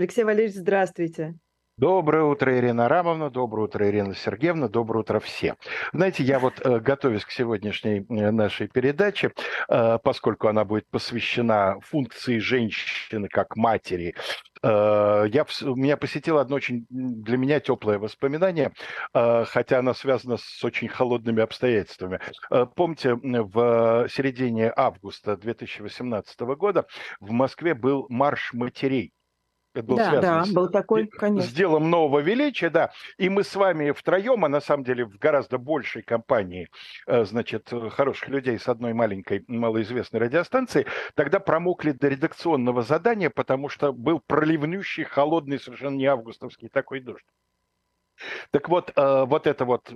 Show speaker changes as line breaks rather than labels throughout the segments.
Алексей Валерьевич, здравствуйте.
Доброе утро, Ирина Рамовна, доброе утро, Ирина Сергеевна, доброе утро все. Знаете, я вот, э, готовясь к сегодняшней э, нашей передаче, э, поскольку она будет посвящена функции женщины как матери, я, меня посетило одно очень для меня теплое воспоминание, хотя оно связано с очень холодными обстоятельствами. Помните, в середине августа 2018 года в Москве был марш матерей
это был да, да, с, был такой, конечно.
с делом нового величия, да. И мы с вами втроем, а на самом деле в гораздо большей компании, э, значит, хороших людей с одной маленькой, малоизвестной радиостанции, тогда промокли до редакционного задания, потому что был проливнющий, холодный, совершенно не августовский такой дождь. Так вот, э, вот это вот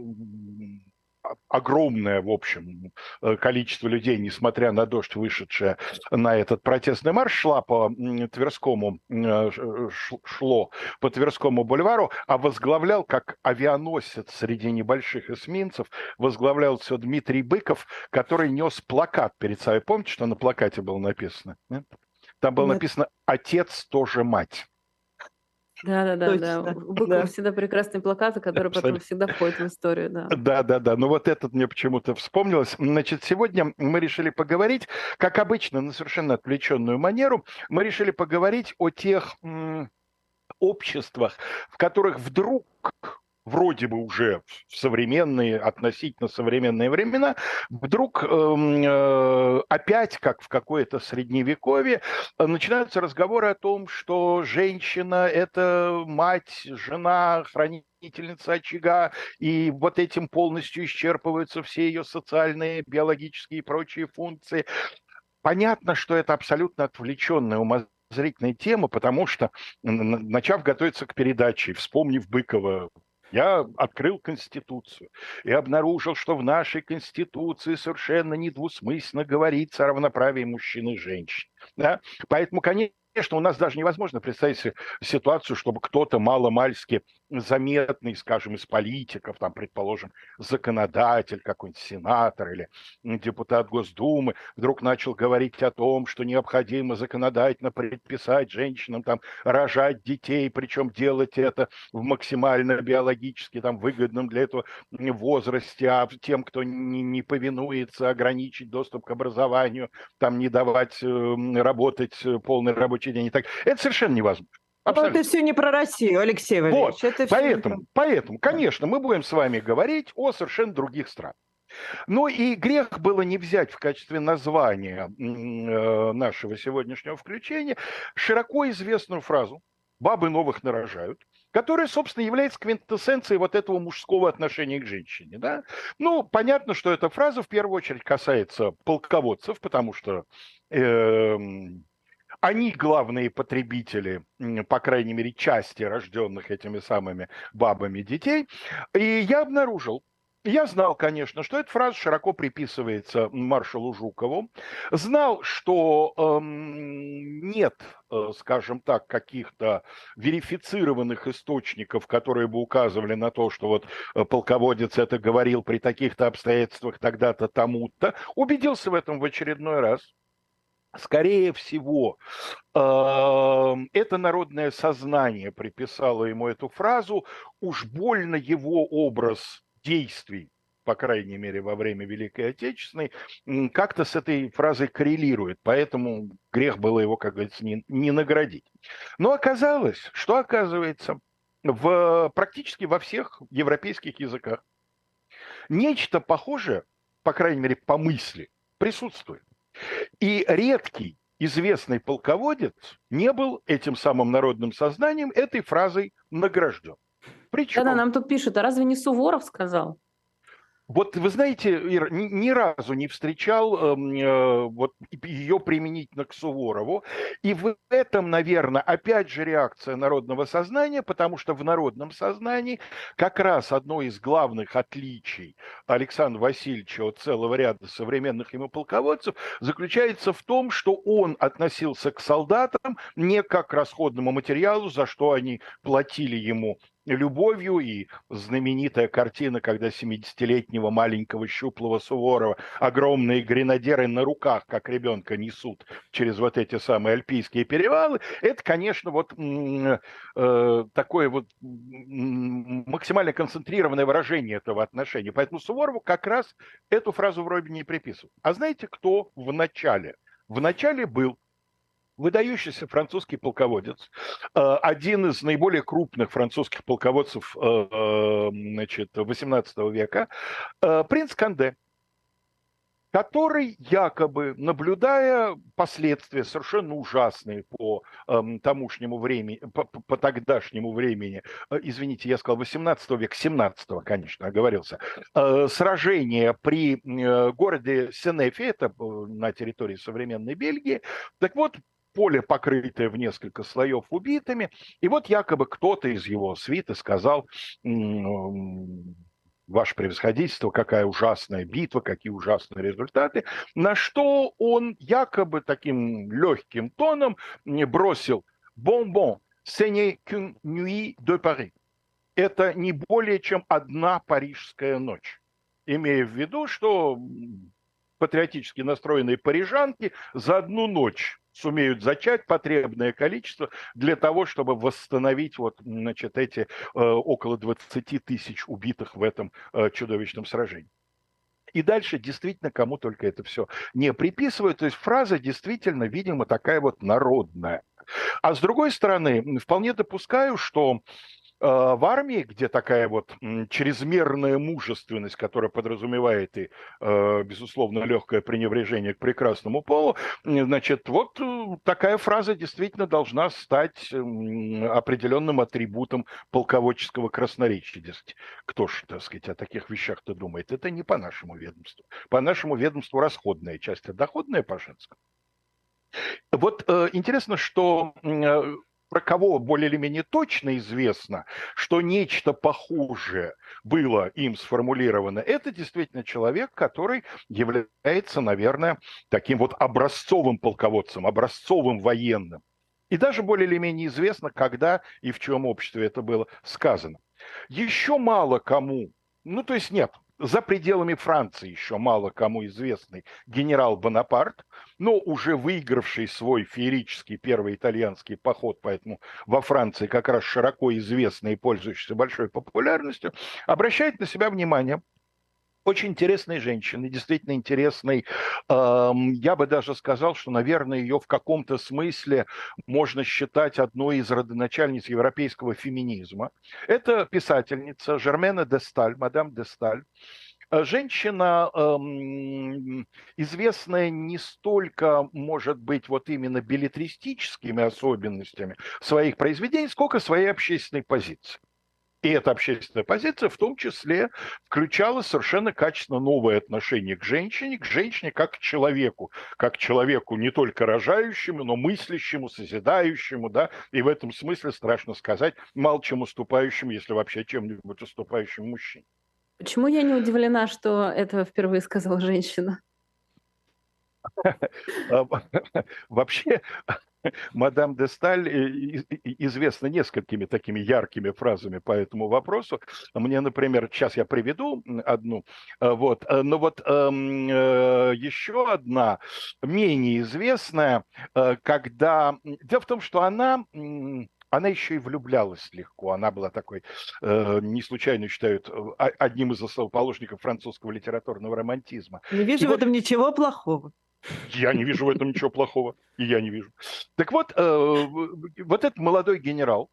огромное, в общем, э, количество людей, несмотря на дождь, вышедшее на этот протестный марш, шла по Тверскому, э, шло по Тверскому бульвару, а возглавлял, как авианосец среди небольших эсминцев, возглавлял все Дмитрий Быков, который нес плакат перед собой. Помните, что на плакате было написано? Нет? Там было Нет. написано «Отец тоже мать».
Да, да, да, да. У Быкова да. всегда прекрасные плакаты, которые потом всегда входят в историю, да.
Да, да, да. Ну вот этот мне почему-то вспомнилось. Значит, сегодня мы решили поговорить, как обычно, на совершенно отвлеченную манеру, мы решили поговорить о тех м- обществах, в которых вдруг вроде бы уже в современные, относительно современные времена, вдруг эм, э, опять, как в какое-то средневековье, начинаются разговоры о том, что женщина – это мать, жена, хранительница очага, и вот этим полностью исчерпываются все ее социальные, биологические и прочие функции. Понятно, что это абсолютно отвлеченная умозрительная тема, потому что, начав готовиться к передаче, вспомнив Быкова, я открыл Конституцию и обнаружил, что в нашей Конституции совершенно недвусмысленно говорится о равноправии мужчин и женщин. Да? Поэтому, конечно, у нас даже невозможно представить ситуацию, чтобы кто-то маломальски заметный, скажем, из политиков, там, предположим, законодатель, какой-нибудь сенатор или депутат Госдумы, вдруг начал говорить о том, что необходимо законодательно предписать женщинам там рожать детей, причем делать это в максимально биологически там выгодном для этого возрасте, а тем, кто не, не повинуется, ограничить доступ к образованию, там не давать э, работать полный рабочий день и так. Это совершенно невозможно.
Абсолютно. Но это все не про Россию, Алексей Валерьевич.
Вот, это поэтому, про... поэтому, конечно, мы будем с вами говорить о совершенно других странах. Ну и грех было не взять в качестве названия э, нашего сегодняшнего включения широко известную фразу «бабы новых нарожают», которая, собственно, является квинтэссенцией вот этого мужского отношения к женщине. Да? Ну, понятно, что эта фраза в первую очередь касается полководцев, потому что э, они главные потребители, по крайней мере, части рожденных этими самыми бабами детей. И я обнаружил, я знал, конечно, что эта фраза широко приписывается маршалу Жукову. Знал, что эм, нет, э, скажем так, каких-то верифицированных источников, которые бы указывали на то, что вот э, полководец это говорил при таких-то обстоятельствах тогда-то, тому-то. Убедился в этом в очередной раз скорее всего, это народное сознание приписало ему эту фразу, уж больно его образ действий, по крайней мере, во время Великой Отечественной, как-то с этой фразой коррелирует, поэтому грех было его, как говорится, не, не наградить. Но оказалось, что оказывается, в, практически во всех европейских языках нечто похожее, по крайней мере, по мысли, присутствует. И редкий известный полководец не был этим самым народным сознанием этой фразой награжден.
Причем... Да-да, нам тут пишут, а разве не Суворов сказал?
Вот вы знаете, Ир, ни, ни разу не встречал эм, э, вот ее применительно к Суворову. И в этом, наверное, опять же реакция народного сознания, потому что в народном сознании как раз одно из главных отличий Александра Васильевича от целого ряда современных ему полководцев заключается в том, что он относился к солдатам не как к расходному материалу, за что они платили ему любовью, и знаменитая картина, когда 70-летнего маленького щуплого Суворова огромные гренадеры на руках, как ребенка, несут через вот эти самые альпийские перевалы, это, конечно, вот э, такое вот максимально концентрированное выражение этого отношения. Поэтому Суворову как раз эту фразу вроде не приписывают. А знаете, кто в начале? В начале был выдающийся французский полководец, э, один из наиболее крупных французских полководцев э, э, значит, 18 века, принц Канде, который якобы, наблюдая последствия совершенно ужасные по э, тамошнему времени, по, по тогдашнему времени, извините, я сказал 18 века, 17 конечно, оговорился, сражение при э, городе Сенефе, это на территории современной Бельгии, так вот, поле, покрытое в несколько слоев убитыми, и вот якобы кто-то из его свиты сказал, ваше превосходительство, какая ужасная битва, какие ужасные результаты, на что он якобы таким легким тоном бросил «Бон-бон, ce n'est qu'une nuit de Paris». Это не более чем одна парижская ночь, имея в виду, что патриотически настроенные парижанки за одну ночь сумеют зачать потребное количество для того, чтобы восстановить вот, значит, эти э, около 20 тысяч убитых в этом э, чудовищном сражении. И дальше действительно кому только это все не приписывают. То есть фраза действительно, видимо, такая вот народная. А с другой стороны, вполне допускаю, что в армии, где такая вот чрезмерная мужественность, которая подразумевает и, э, безусловно, легкое пренебрежение к прекрасному полу, значит, вот э, такая фраза действительно должна стать определенным атрибутом полководческого красноречия. Дескать, кто же, так сказать, о таких вещах-то думает? Это не по нашему ведомству. По нашему ведомству расходная часть, а доходная по женскому. Вот э, интересно, что э, про кого более или менее точно известно, что нечто похожее было им сформулировано, это действительно человек, который является, наверное, таким вот образцовым полководцем, образцовым военным. И даже более или менее известно, когда и в чем обществе это было сказано. Еще мало кому, ну то есть нет, за пределами Франции еще мало кому известный генерал Бонапарт, но уже выигравший свой феерический первый итальянский поход, поэтому во Франции как раз широко известный и пользующийся большой популярностью, обращает на себя внимание очень интересной женщины, действительно интересной. Я бы даже сказал, что, наверное, ее в каком-то смысле можно считать одной из родоначальниц европейского феминизма. Это писательница Жермена де Сталь, мадам де Сталь. Э, женщина, известная не столько, может быть, вот именно билетристическими особенностями своих произведений, сколько своей общественной позиции. И эта общественная позиция в том числе включала совершенно качественно новое отношение к женщине, к женщине как к человеку, как к человеку не только рожающему, но мыслящему, созидающему, да, и в этом смысле, страшно сказать, мало чем уступающему, если вообще чем-нибудь уступающему мужчине.
Почему я не удивлена, что это впервые сказала женщина?
Вообще, мадам де Сталь известна несколькими такими яркими фразами по этому вопросу. Мне, например, сейчас я приведу одну, а, вот, а, но вот эм, э, еще одна, менее известная, э, когда... Дело в том, что она она еще и влюблялась легко. Она была такой, э, не случайно считают, э, одним из основоположников французского литературного романтизма.
Не вижу и в вот, этом ничего плохого.
Я не вижу в этом ничего плохого, и я не вижу. Так вот, э, вот этот молодой генерал,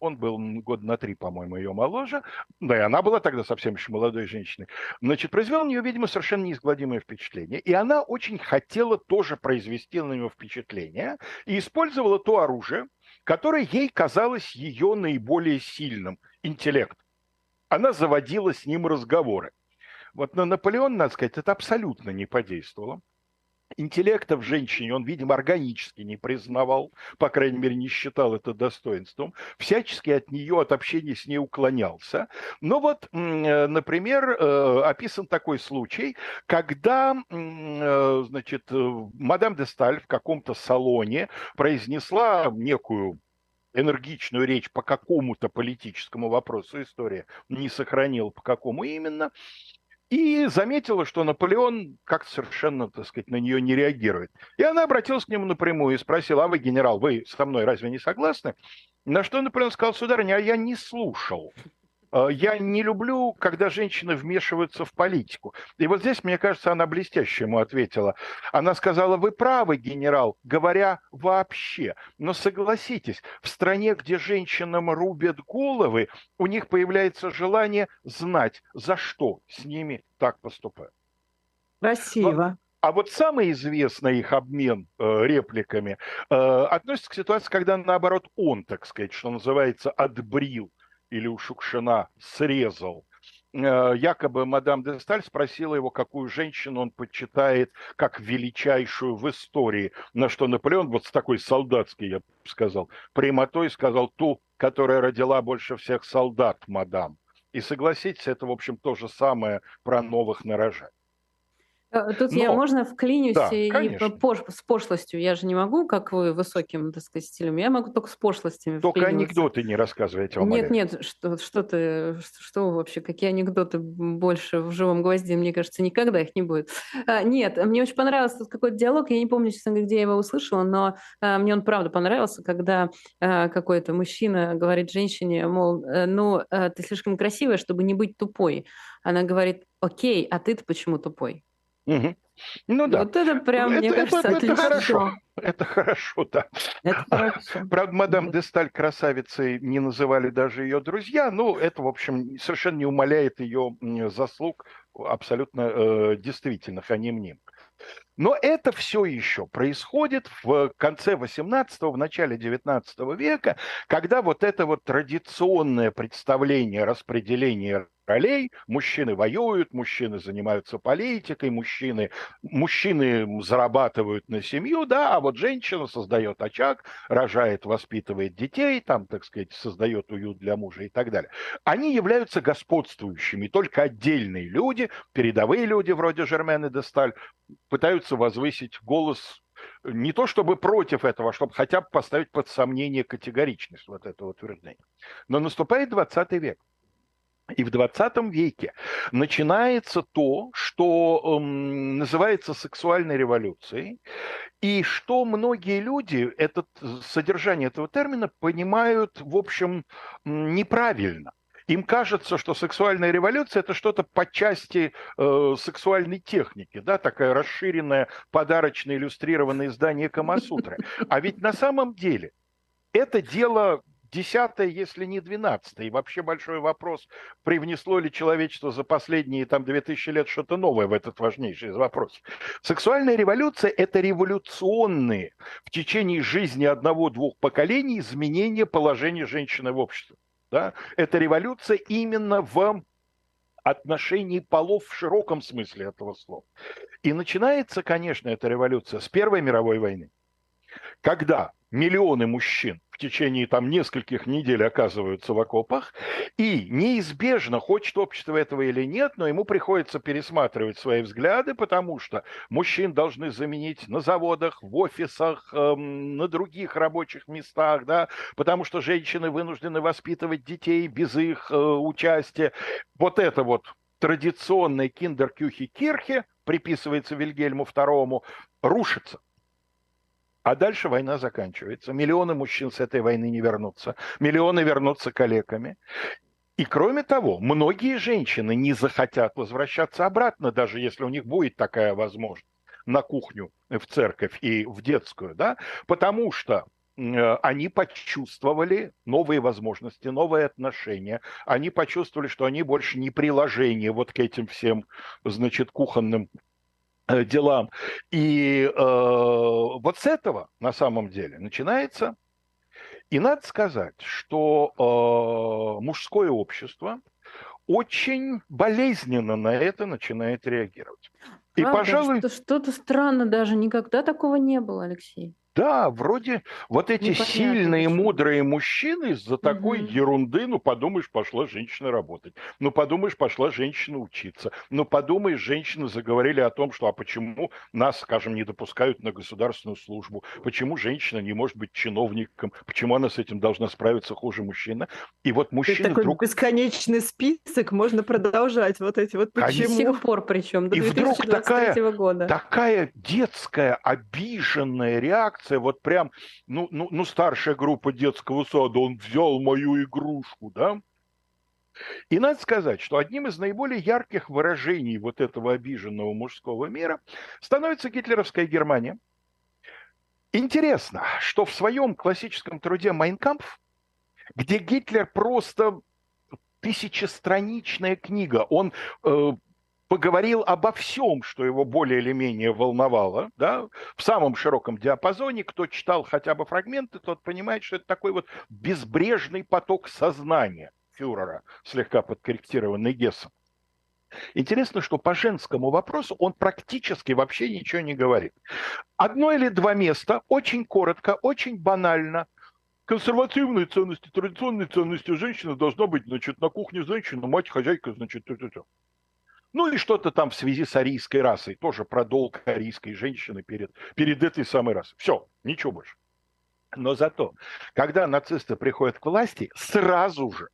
он был год на три, по-моему, ее моложе, да и она была тогда совсем еще молодой женщиной, значит, произвел на нее, видимо, совершенно неизгладимое впечатление, и она очень хотела тоже произвести на него впечатление, и использовала то оружие, которое ей казалось ее наиболее сильным – интеллект. Она заводила с ним разговоры. Вот на Наполеон, надо сказать, это абсолютно не подействовало интеллекта в женщине он, видимо, органически не признавал, по крайней мере, не считал это достоинством, всячески от нее, от общения с ней уклонялся. Но вот, э, например, э, описан такой случай, когда, э, значит, мадам де Сталь в каком-то салоне произнесла некую энергичную речь по какому-то политическому вопросу, история не сохранила, по какому именно, и заметила, что Наполеон как-то совершенно, так сказать, на нее не реагирует. И она обратилась к нему напрямую и спросила, а вы, генерал, вы со мной разве не согласны? На что Наполеон сказал, сударыня, а я не слушал. Э, я не люблю, когда женщины вмешиваются в политику. И вот здесь, мне кажется, она блестяще ему ответила. Она сказала, вы правы, генерал, говоря вообще. Но согласитесь, в стране, где женщинам рубят головы, у них появляется желание знать, за что с ними так поступают.
Красиво.
А вот самый известный их обмен э, репликами э, относится к ситуации, когда наоборот он, так сказать, что называется, отбрил или у Шукшина срезал. Э, якобы мадам де Сталь спросила его, какую женщину он почитает как величайшую в истории, на что Наполеон, вот с такой солдатской, я бы сказал, прямотой сказал ту, которая родила больше всех солдат, мадам. И согласитесь, это, в общем, то же самое про новых нарожать.
Э, тут Но, я можно вклинюсь да, и пош, с пошлостью. Я же не могу, как вы, высоким, так сказать, стилем. Я могу только с пошлостями
Только анекдоты не рассказывайте,
Нет, нет, что, что ты, что вообще, какие анекдоты больше в живом гвозде, мне кажется, никогда их не будет. А, нет, мне очень понравился тут какой-то диалог, я не помню, честно, где я его услышала, но а, мне он правда понравился, когда а, какой-то мужчина говорит женщине, мол, «Э, ну, а, ты слишком красивая, чтобы не быть тупой. Она говорит, окей, а ты-то почему тупой?
Угу. Ну да.
Вот это прям, это, мне
это,
кажется,
это,
отлично.
Это хорошо. Это хорошо, да.
Это хорошо.
Правда, мадам де Сталь красавицей не называли даже ее друзья. Ну, это, в общем, совершенно не умаляет ее заслуг абсолютно э, действительных, а не мнимых. Но это все еще происходит в конце 18-го, в начале 19 века, когда вот это вот традиционное представление распределения ролей. Мужчины воюют, мужчины занимаются политикой, мужчины, мужчины зарабатывают на семью, да, а вот женщина создает очаг, рожает, воспитывает детей, там, так сказать, создает уют для мужа и так далее. Они являются господствующими, только отдельные люди, передовые люди вроде Жермены де Сталь, пытаются возвысить голос не то чтобы против этого, а чтобы хотя бы поставить под сомнение категоричность вот этого утверждения. Но наступает 20 век. И в 20 веке начинается то, что эм, называется сексуальной революцией, и что многие люди, этот, содержание этого термина, понимают, в общем, неправильно. Им кажется, что сексуальная революция это что-то по части э, сексуальной техники, да, такая расширенная, подарочное иллюстрированное издание Камасутры. А ведь на самом деле это дело десятое, если не двенадцатое. И вообще большой вопрос, привнесло ли человечество за последние там 2000 лет что-то новое в этот важнейший вопрос. Сексуальная революция – это революционные в течение жизни одного-двух поколений изменения положения женщины в обществе. Да? Это революция именно в отношении полов в широком смысле этого слова. И начинается, конечно, эта революция с Первой мировой войны, когда миллионы мужчин течение там нескольких недель оказываются в окопах, и неизбежно, хочет общество этого или нет, но ему приходится пересматривать свои взгляды, потому что мужчин должны заменить на заводах, в офисах, эм, на других рабочих местах, да, потому что женщины вынуждены воспитывать детей без их э, участия. Вот это вот традиционное киндеркюхи-кирхе приписывается Вильгельму II, рушится. А дальше война заканчивается. Миллионы мужчин с этой войны не вернутся. Миллионы вернутся калеками. И кроме того, многие женщины не захотят возвращаться обратно, даже если у них будет такая возможность на кухню, в церковь и в детскую, да, потому что э, они почувствовали новые возможности, новые отношения. Они почувствовали, что они больше не приложение вот к этим всем, значит, кухонным Э, делам. И э, вот с этого на самом деле начинается. И надо сказать, что э, мужское общество очень болезненно на это начинает реагировать.
И, Правда, пожалуй... Что, что-то странно даже, никогда такого не было, Алексей.
Да, вроде вот эти
Непонятно
сильные,
почему.
мудрые мужчины из-за такой
Мгм.
ерунды, ну подумаешь, пошла женщина работать, ну подумаешь, пошла женщина учиться, ну подумаешь, женщины заговорили о том, что а почему нас, скажем, не допускают на государственную службу, почему женщина не может быть чиновником, почему она с этим должна справиться хуже мужчины. И вот
Это
мужчины
такой
вдруг...
бесконечный список, можно продолжать вот эти вот
Конечно.
До
почему.
сих пор причем, до
И вдруг
2023 года.
такая детская обиженная реакция, вот прям, ну, ну, ну, старшая группа детского сада, он взял мою игрушку, да? И надо сказать, что одним из наиболее ярких выражений вот этого обиженного мужского мира становится гитлеровская Германия. Интересно, что в своем классическом труде «Майнкампф», где Гитлер просто тысячестраничная книга, он э, поговорил обо всем, что его более или менее волновало, да, в самом широком диапазоне. Кто читал хотя бы фрагменты, тот понимает, что это такой вот безбрежный поток сознания фюрера, слегка подкорректированный Гессом. Интересно, что по женскому вопросу он практически вообще ничего не говорит. Одно или два места, очень коротко, очень банально. Консервативные ценности, традиционные ценности женщины должна быть, значит, на кухне женщина, мать, хозяйка, значит, тю-тю-тю. Ну и что-то там в связи с арийской расой, тоже про долг арийской женщины перед, перед этой самой расой. Все, ничего больше. Но зато, когда нацисты приходят к власти, сразу же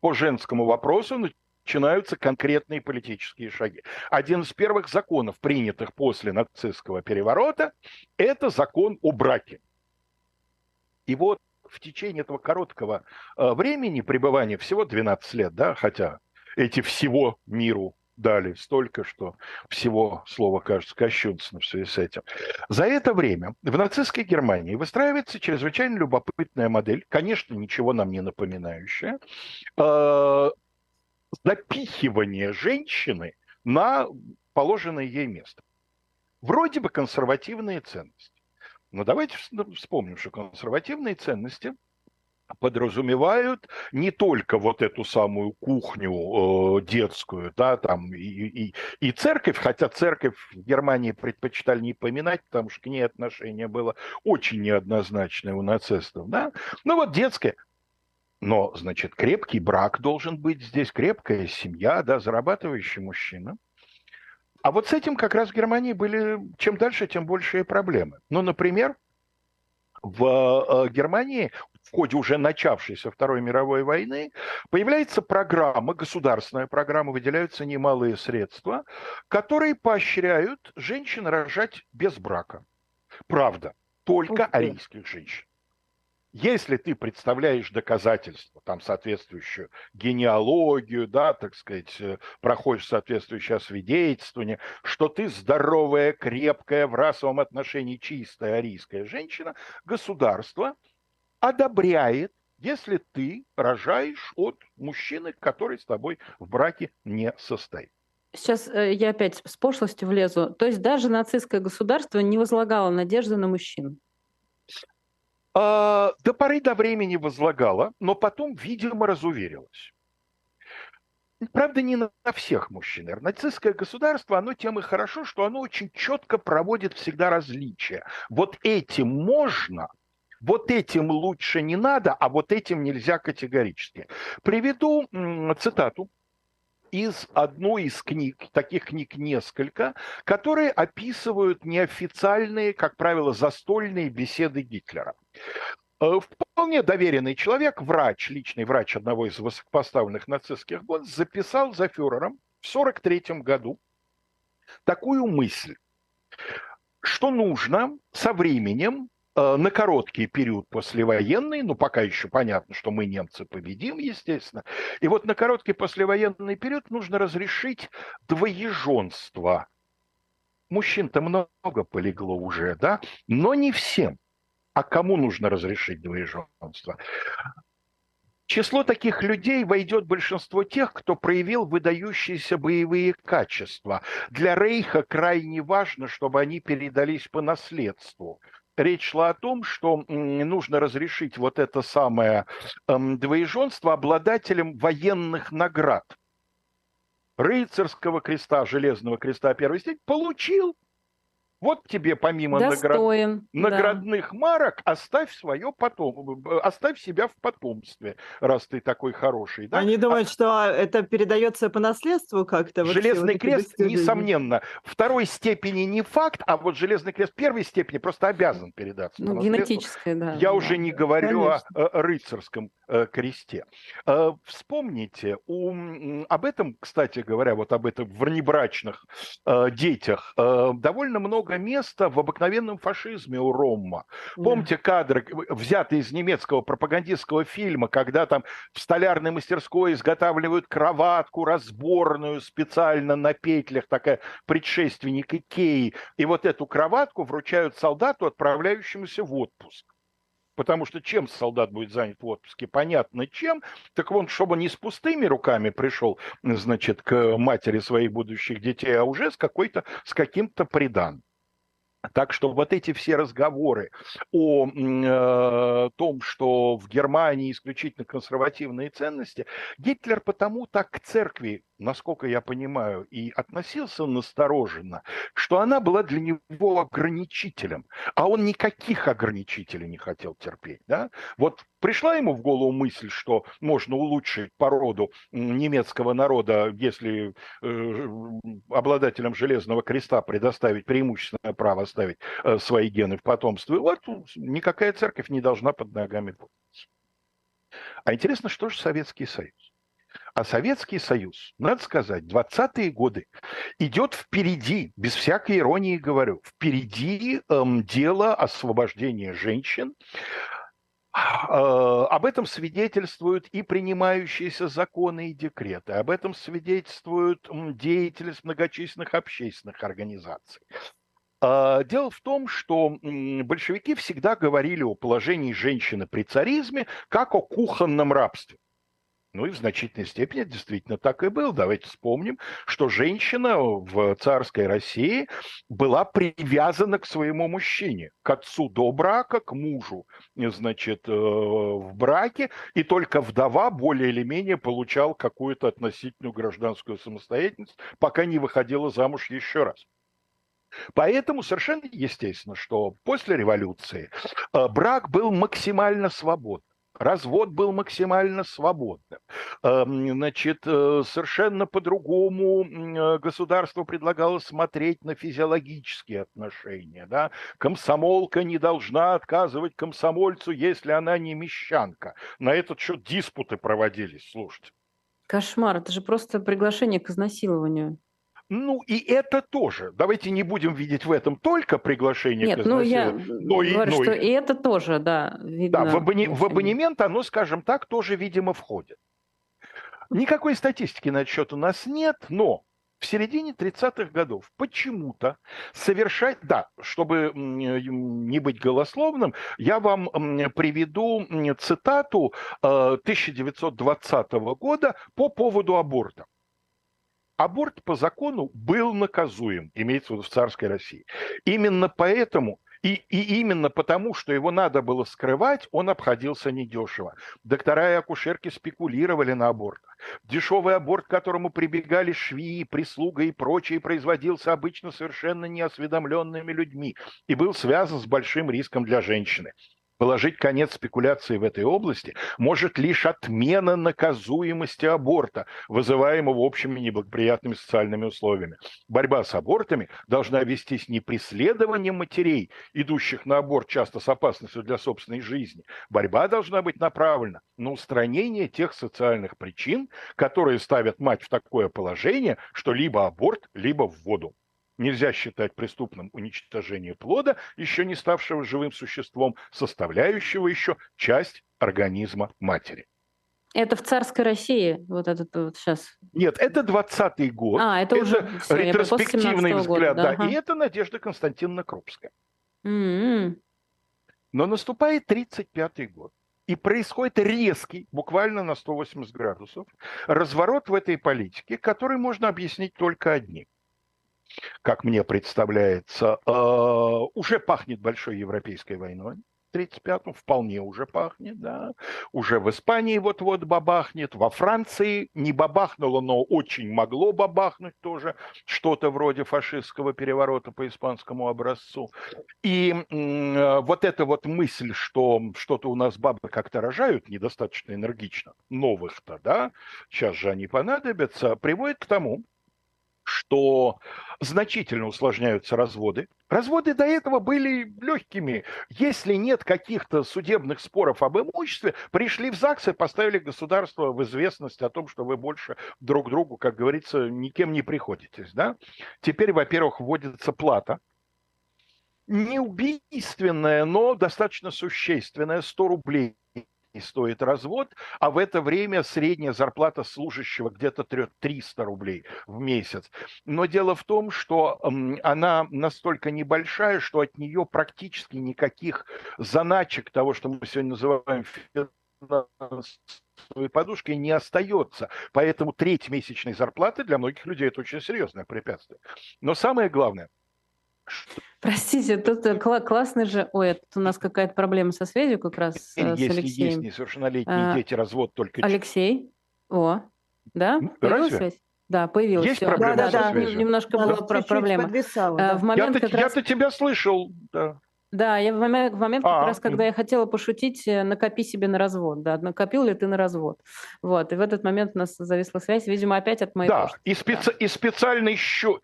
по женскому вопросу начинаются конкретные политические шаги. Один из первых законов, принятых после нацистского переворота, это закон о браке. И вот в течение этого короткого э, времени пребывания, всего 12 лет, да, хотя эти всего миру дали столько, что всего слова кажется кощунственно в связи с этим. За это время в нацистской Германии выстраивается чрезвычайно любопытная модель, конечно, ничего нам не напоминающая, э, запихивание женщины на положенное ей место. Вроде бы консервативные ценности. Но давайте вспомним, что консервативные ценности подразумевают не только вот эту самую кухню э, детскую, да, там и, и, и церковь, хотя церковь в Германии предпочитали не поминать, потому что к ней отношение было очень неоднозначное у нацистов, да. Ну вот детская, но, значит, крепкий брак должен быть здесь, крепкая семья, да, зарабатывающий мужчина. А вот с этим как раз в Германии были, чем дальше, тем большие проблемы. Ну, например, в Германии в ходе уже начавшейся Второй мировой войны появляется программа, государственная программа, выделяются немалые средства, которые поощряют женщин рожать без брака. Правда, только арийских женщин. Если ты представляешь доказательства, там соответствующую генеалогию, да, так сказать, проходишь соответствующее освидетельствование, что ты здоровая, крепкая, в расовом отношении чистая арийская женщина, государство одобряет, если ты рожаешь от мужчины, который с тобой в браке не состоит.
Сейчас э, я опять с пошлостью влезу. То есть даже нацистское государство не возлагало надежды на мужчин.
А, до поры до времени возлагала, но потом, видимо, разуверилась. Правда, не на всех мужчин. Нацистское государство, оно тем и хорошо, что оно очень четко проводит всегда различия. Вот этим можно, вот этим лучше не надо, а вот этим нельзя категорически. Приведу цитату из одной из книг, таких книг несколько, которые описывают неофициальные, как правило, застольные беседы Гитлера. Вполне доверенный человек, врач, личный врач одного из высокопоставленных нацистских год, записал за фюрером в 1943 году такую мысль, что нужно со временем на короткий период послевоенный, ну пока еще понятно, что мы немцы победим, естественно, и вот на короткий послевоенный период нужно разрешить двоеженство. Мужчин-то много полегло уже, да, но не всем. А кому нужно разрешить двоеженство? Число таких людей войдет большинство тех, кто проявил выдающиеся боевые качества. Для Рейха крайне важно, чтобы они передались по наследству речь шла о том, что нужно разрешить вот это самое эм, двоеженство обладателям военных наград. Рыцарского креста, Железного креста первой степени получил. Вот тебе помимо
Достоин,
наград... наградных да. марок оставь свое потом, оставь себя в потомстве, раз ты такой хороший. Да?
Они думают, а... что это передается по наследству как-то.
Железный вот крест, несомненно, второй степени не факт, а вот железный крест первой степени просто обязан передаться.
Ну, генетическое, да.
Я да. уже не говорю Конечно. о рыцарском э, кресте. Э, вспомните, у, об этом, кстати говоря, вот об этом внебрачных э, детях довольно много места в обыкновенном фашизме у Ромма. Помните кадры, взятые из немецкого пропагандистского фильма, когда там в столярной мастерской изготавливают кроватку разборную специально на петлях, такая предшественник Икеи, и вот эту кроватку вручают солдату, отправляющемуся в отпуск. Потому что чем солдат будет занят в отпуске? Понятно чем. Так он, чтобы не с пустыми руками пришел, значит, к матери своих будущих детей, а уже с какой-то, с каким-то придан. Так что вот эти все разговоры о э, том, что в Германии исключительно консервативные ценности, Гитлер потому так к церкви насколько я понимаю, и относился настороженно, что она была для него ограничителем, а он никаких ограничителей не хотел терпеть. Да? Вот пришла ему в голову мысль, что можно улучшить породу немецкого народа, если э, обладателям Железного Креста предоставить преимущественное право оставить э, свои гены в потомстве, вот никакая церковь не должна под ногами путаться. А интересно, что же Советский Союз? А Советский Союз, надо сказать, 20-е годы идет впереди, без всякой иронии говорю, впереди эм, дело освобождения женщин. Э, об этом свидетельствуют и принимающиеся законы и декреты, об этом свидетельствует деятельность многочисленных общественных организаций. Э, дело в том, что большевики всегда говорили о положении женщины при царизме как о кухонном рабстве. Ну и в значительной степени действительно так и был. Давайте вспомним, что женщина в царской России была привязана к своему мужчине, к отцу до брака, к мужу, значит, э, в браке, и только вдова более или менее получал какую-то относительную гражданскую самостоятельность, пока не выходила замуж еще раз. Поэтому совершенно естественно, что после революции э, брак был максимально свободным. Развод был максимально свободным. Эм, значит, э, совершенно по-другому э, государство предлагало смотреть на физиологические отношения. Да? Комсомолка не должна отказывать комсомольцу, если она не мещанка. На этот счет диспуты проводились, слушайте.
Кошмар, это же просто приглашение к изнасилованию.
Ну и это тоже. Давайте не будем видеть в этом только приглашение
Нет, к ну я но и, говорю, но что и... и это тоже, да,
видно. Да, в, абоне... в абонемент оно, скажем так, тоже, видимо, входит. Никакой статистики на этот счет у нас нет, но в середине 30-х годов почему-то совершать... Да, чтобы не быть голословным, я вам приведу цитату 1920 э, года по поводу аборта аборт по закону был наказуем, имеется в виду в царской России. Именно поэтому и, и именно потому, что его надо было скрывать, он обходился недешево. Доктора и акушерки спекулировали на абортах. Дешевый аборт, к которому прибегали швеи, прислуга и прочее, производился обычно совершенно неосведомленными людьми и был связан с большим риском для женщины. Положить конец спекуляции в этой области может лишь отмена наказуемости аборта, вызываемого общими неблагоприятными социальными условиями. Борьба с абортами должна вестись не преследованием матерей, идущих на аборт часто с опасностью для собственной жизни. Борьба должна быть направлена на устранение тех социальных причин, которые ставят мать в такое положение, что либо аборт, либо в воду. Нельзя считать преступным уничтожение плода, еще не ставшего живым существом, составляющего еще часть организма матери.
Это в царской России, вот этот вот сейчас.
Нет, это 20-й год.
А, это, это уже
все, ретроспективный взгляд, года, да. Ага. И это Надежда Константиновна Крупская.
Mm-hmm.
Но наступает 35-й год. И происходит резкий, буквально на 180 градусов, разворот в этой политике, который можно объяснить только одним как мне представляется, э, уже пахнет большой европейской войной. 35-м, вполне уже пахнет, да. Уже в Испании вот-вот бабахнет, во Франции не бабахнуло, но очень могло бабахнуть тоже, что-то вроде фашистского переворота по испанскому образцу. И э, вот эта вот мысль, что что-то у нас бабы как-то рожают недостаточно энергично, новых-то, да, сейчас же они понадобятся, приводит к тому, что значительно усложняются разводы. Разводы до этого были легкими. Если нет каких-то судебных споров об имуществе, пришли в ЗАГС и поставили государство в известность о том, что вы больше друг другу, как говорится, никем не приходитесь. Да? Теперь, во-первых, вводится плата не убийственная, но достаточно существенная, 100 рублей стоит развод, а в это время средняя зарплата служащего где-то 300 рублей в месяц. Но дело в том, что она настолько небольшая, что от нее практически никаких заначек того, что мы сегодня называем финансовой подушкой не остается. Поэтому треть месячной зарплаты для многих людей это очень серьезное препятствие. Но самое главное,
Простите, тут э, кла- классный же... Ой, тут у нас какая-то проблема со связью как раз э, с
Если
Алексеем.
есть несовершеннолетние а, дети, развод только...
Алексей? О, да? Появилась
Разве?
связь? Да, появилась.
Есть
Всё.
проблема
да,
со
да,
связью?
Немножко
Да,
была про- проблема.
да.
В момент
Я-то,
раз...
я-то тебя слышал, да.
Да, я в момент, в момент
А,
как раз, когда я хотела пошутить, э, накопи себе на развод, да, накопил ли ты на развод. Вот, и в этот момент у нас зависла связь, видимо, опять от моей
Да,
почты.
и, специ- и специальный счет,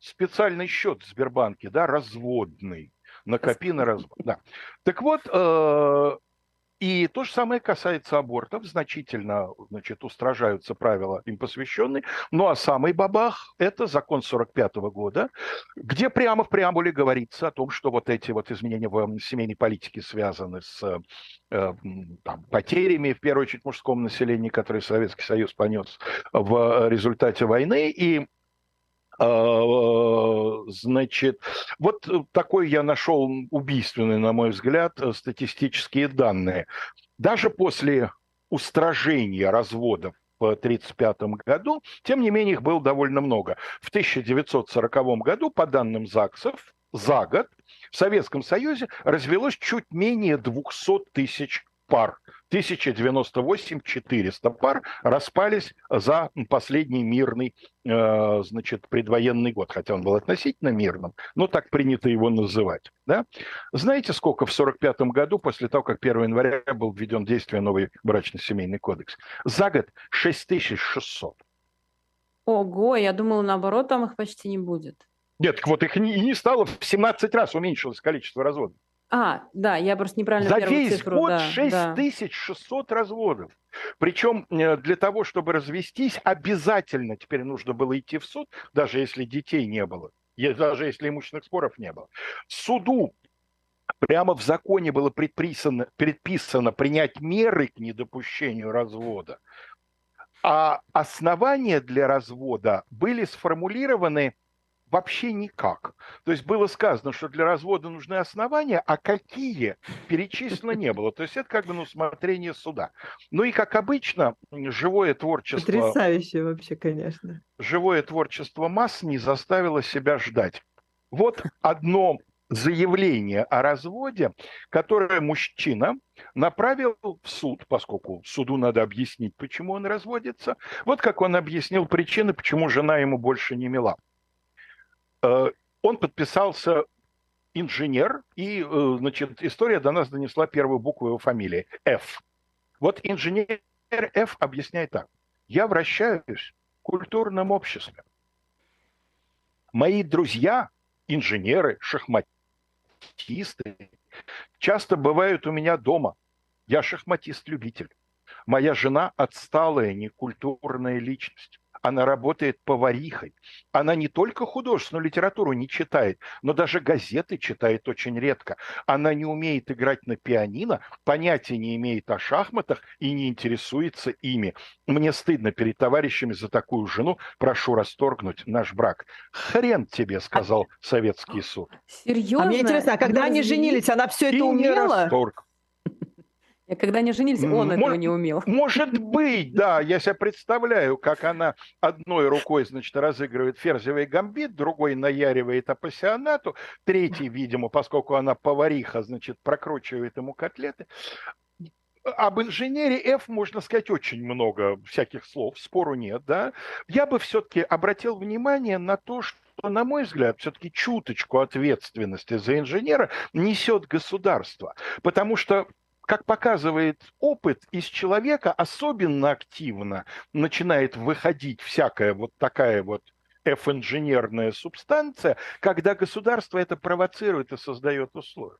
специальный счет в Сбербанке, да, разводный. Накопи на развод. Да. Так вот, э, и то же самое касается абортов. Значительно, значит, устражаются правила им посвященные. Ну, а самый бабах – это закон 45 года, где прямо в преамбуле говорится о том, что вот эти вот изменения в семейной политике связаны с э, там, потерями, в первую очередь, мужского населения, которые Советский Союз понес в результате войны. И Значит, вот такой я нашел убийственный, на мой взгляд, статистические данные. Даже после устражения разводов в 1935 году, тем не менее их было довольно много. В 1940 году, по данным ЗАГСов, за год в Советском Союзе развелось чуть менее 200 тысяч пар. 1098 400 пар распались за последний мирный, э, значит, предвоенный год, хотя он был относительно мирным, но так принято его называть. Да? Знаете, сколько в 1945 году, после того, как 1 января был введен в действие новый брачно-семейный кодекс? За год 6600.
Ого, я думала, наоборот, там их почти не будет.
Нет, так вот их не, не стало, в 17 раз уменьшилось количество разводов.
А, да, я просто неправильно
За весь
цифру,
год
да, да.
6600 разводов. Причем э, для того, чтобы развестись, обязательно теперь нужно было идти в суд, даже если детей не было, даже если имущественных споров не было. Суду прямо в законе было предписано, предписано принять меры к недопущению развода. А основания для развода были сформулированы вообще никак. То есть было сказано, что для развода нужны основания, а какие перечислено не было. То есть это как бы на усмотрение суда. Ну и как обычно, живое творчество,
Потрясающе вообще, конечно.
живое творчество масс не заставило себя ждать. Вот одно заявление о разводе, которое мужчина направил в суд, поскольку суду надо объяснить, почему он разводится. Вот как он объяснил причины, почему жена ему больше не мила. Э, Он подписался инженер, и, э, значит, история до нас донесла первую букву его фамилии – Ф. Вот инженер Ф объясняет так. Я вращаюсь в культурном обществе. Мои друзья, инженеры, шахматисты, часто бывают у меня дома. Я шахматист-любитель. Моя жена отсталая, некультурная личность. Она работает поварихой. Она не только художественную литературу не читает, но даже газеты читает очень редко. Она не умеет играть на пианино, понятия не имеет о шахматах и не интересуется ими. Мне стыдно перед товарищами за такую жену. Прошу расторгнуть наш брак. Хрен тебе, сказал советский суд.
Серьезно?
А мне интересно, а когда они женились, она все это
И не
умела?
расторг.
И когда они женились, он
М,
этого не умел.
Может быть, да. Я себе представляю, как она одной рукой, значит, разыгрывает ферзевый гамбит, другой наяривает апассионату, третий, видимо, поскольку она повариха, значит, прокручивает ему котлеты. Об инженере F можно сказать очень много всяких слов, спору нет, да. Я бы все-таки обратил внимание на то, что, на мой взгляд, все-таки чуточку ответственности за инженера несет государство. Потому что как показывает опыт, из человека особенно активно начинает выходить всякая вот такая вот F-инженерная субстанция, когда государство это провоцирует и создает условия.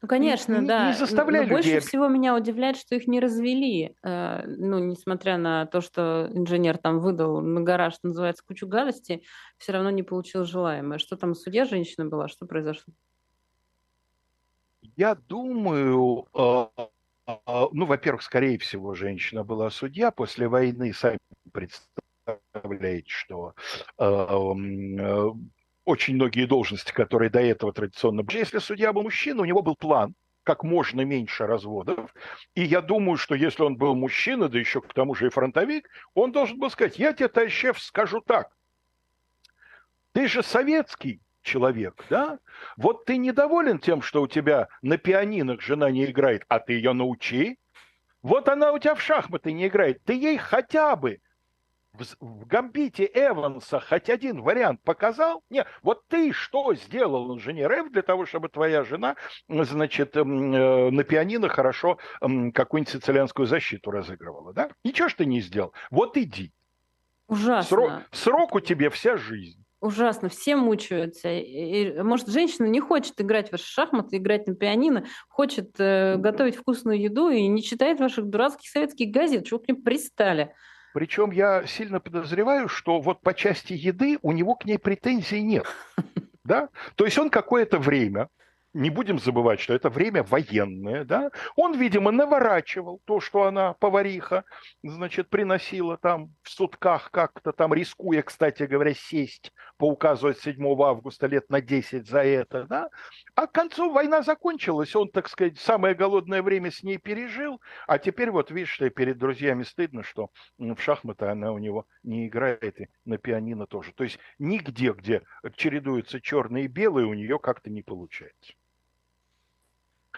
Ну, конечно,
не-
да.
не заставляй
Но больше
людей-
всего меня удивляет, что их не развели. Э, Ну, несмотря на то, что инженер там выдал на гараж, что называется, кучу гадостей, все равно не получил желаемое. Что там, судья женщина была? Что произошло?
Я думаю, э, э, ну, во-первых, скорее всего, женщина была судья. После войны, сами представляете, что э, очень многие должности, которые до этого традиционно были. Если судья был мужчина, у него был план, как можно меньше разводов. И я думаю, что если он был мужчина, да еще к тому же и фронтовик, он должен был сказать, я тебе, товарищ скажу так. Ты же советский человек, да? Вот ты недоволен тем, что у тебя на пианинах жена не играет, а ты ее научи. Вот она у тебя в шахматы не играет. Ты ей хотя бы в, в гамбите Эванса хоть один вариант показал? Нет, вот ты что сделал, инженер Эв, для того, чтобы твоя жена, значит, м, э, на пианино хорошо м, какую-нибудь сицилианскую защиту разыгрывала, да? Ничего ж ты не сделал. Вот иди.
Ужасно.
Срок, сроку тебе вся жизнь.
Ужасно, все мучаются. И- может, женщина не хочет играть в ваши шахматы, играть на пианино, хочет э, готовить вкусную еду и не читает ваших дурацких советских газет. Чего к ним пристали?
Причем я сильно подозреваю, что вот по части еды у него к ней претензий нет. Да? То есть он какое-то время, не будем забывать, что это время военное, да, он, видимо, наворачивал то, что она, повариха, значит, приносила там в сутках как-то, там рискуя, кстати говоря, сесть по указу от 7 августа лет на 10 за это, да, а к концу война закончилась, он, так сказать, самое голодное время с ней пережил, а теперь вот видишь, что перед друзьями стыдно, что в шахматы она у него не играет, и на пианино тоже. То есть нигде, где чередуются черные и белые, у нее как-то не получается.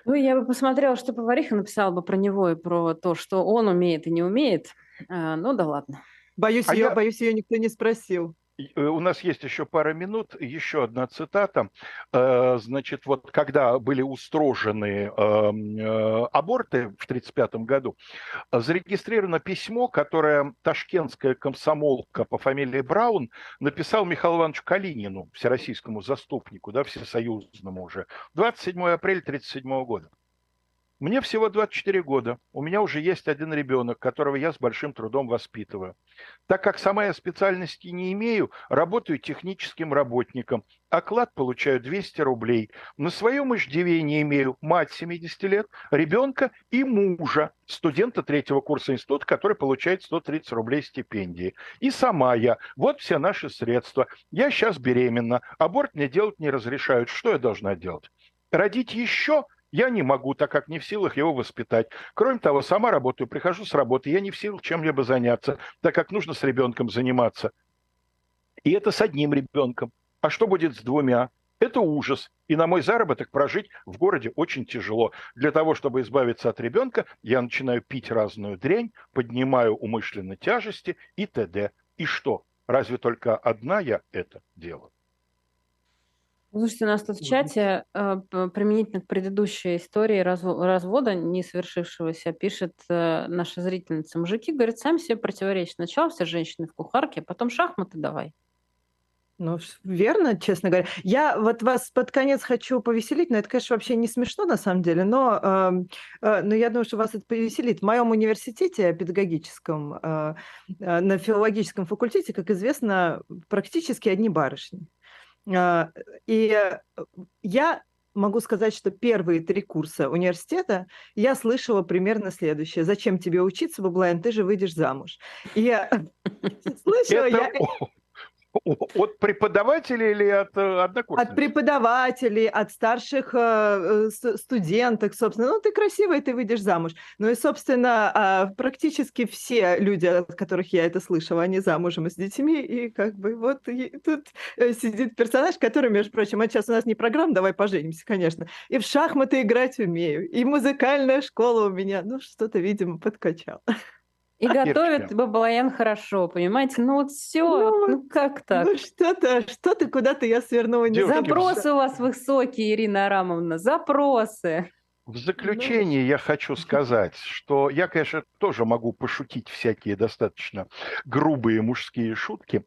Ну, я бы посмотрела, что повариха написала бы про него и про то, что он умеет и не умеет. А, ну да ладно.
Боюсь,
А
ее,
я-
боюсь, ее никто не спросил.
Э, У нас есть еще пара минут, еще одна цитата. Э, Значит, вот когда были устрожены эм, э, аборты в 1935 году, зарегистрировано письмо, которое ташкентская комсомолка по фамилии Браун написал Михаилу Ивановичу Калинину, всероссийскому заступнику, да, всесоюзному уже, 27 апреля 1937 года. Мне всего 24 года. У меня уже есть один ребенок, которого я с большим трудом воспитываю. Так как сама я специальности не имею, работаю техническим работником. Оклад получаю 200 рублей. На своем иждивении имею мать 70 лет, ребенка и мужа, студента третьего курса института, который получает 130 рублей стипендии. И сама я. Вот все наши средства. Я сейчас беременна. Аборт мне делать не разрешают. Что я должна делать? Родить еще я не могу, так как не в силах его воспитать. Кроме того, сама работаю, прихожу с работы, я не в силах чем-либо заняться, так как нужно с ребенком заниматься. И это с одним ребенком. А что будет с двумя? Это ужас. И на мой заработок прожить в городе очень тяжело. Для того, чтобы избавиться от ребенка, я начинаю пить разную дрянь, поднимаю умышленно тяжести и т.д. И что? Разве только одна я это делаю?
Слушайте, у нас тут в чате э, применительно к предыдущей истории разво- развода, не совершившегося, пишет э, наша зрительница. Мужики, говорят, сами себе противоречат. Сначала все женщины в кухарке, потом шахматы давай.
Ну, верно, честно говоря. Я вот вас под конец хочу повеселить, но это, конечно, вообще не смешно на самом деле, но, эм, э, но я думаю, что вас это повеселит. В моем университете педагогическом, э, э, на филологическом факультете, как известно, практически одни барышни. А, И э, я могу сказать, что первые три курса университета я слышала примерно следующее. Зачем тебе учиться, Баблайн, ты же выйдешь замуж. И я слышала,
От преподавателей или от э, однокурсников?
От преподавателей, от старших э, э студенток, собственно. Ну, ты красивая, ты выйдешь замуж. Ну и, собственно, э, практически все люди, от которых я это слышала, они замужем с детьми. И как бы вот и тут сидит персонаж, который, между прочим, а сейчас у нас не программа «Давай поженимся», конечно. И в шахматы играть умею, и музыкальная школа у меня. Ну, что-то, видимо, подкачал.
И готовит Бабаян хорошо, понимаете? Ну вот все, ну, ну как так? Ну
что-то, что-то куда-то я свернула. Не
запросы у вас высокие, Ирина Арамовна, запросы.
В заключение ну... я хочу сказать, что я, конечно, тоже могу пошутить всякие достаточно грубые мужские шутки,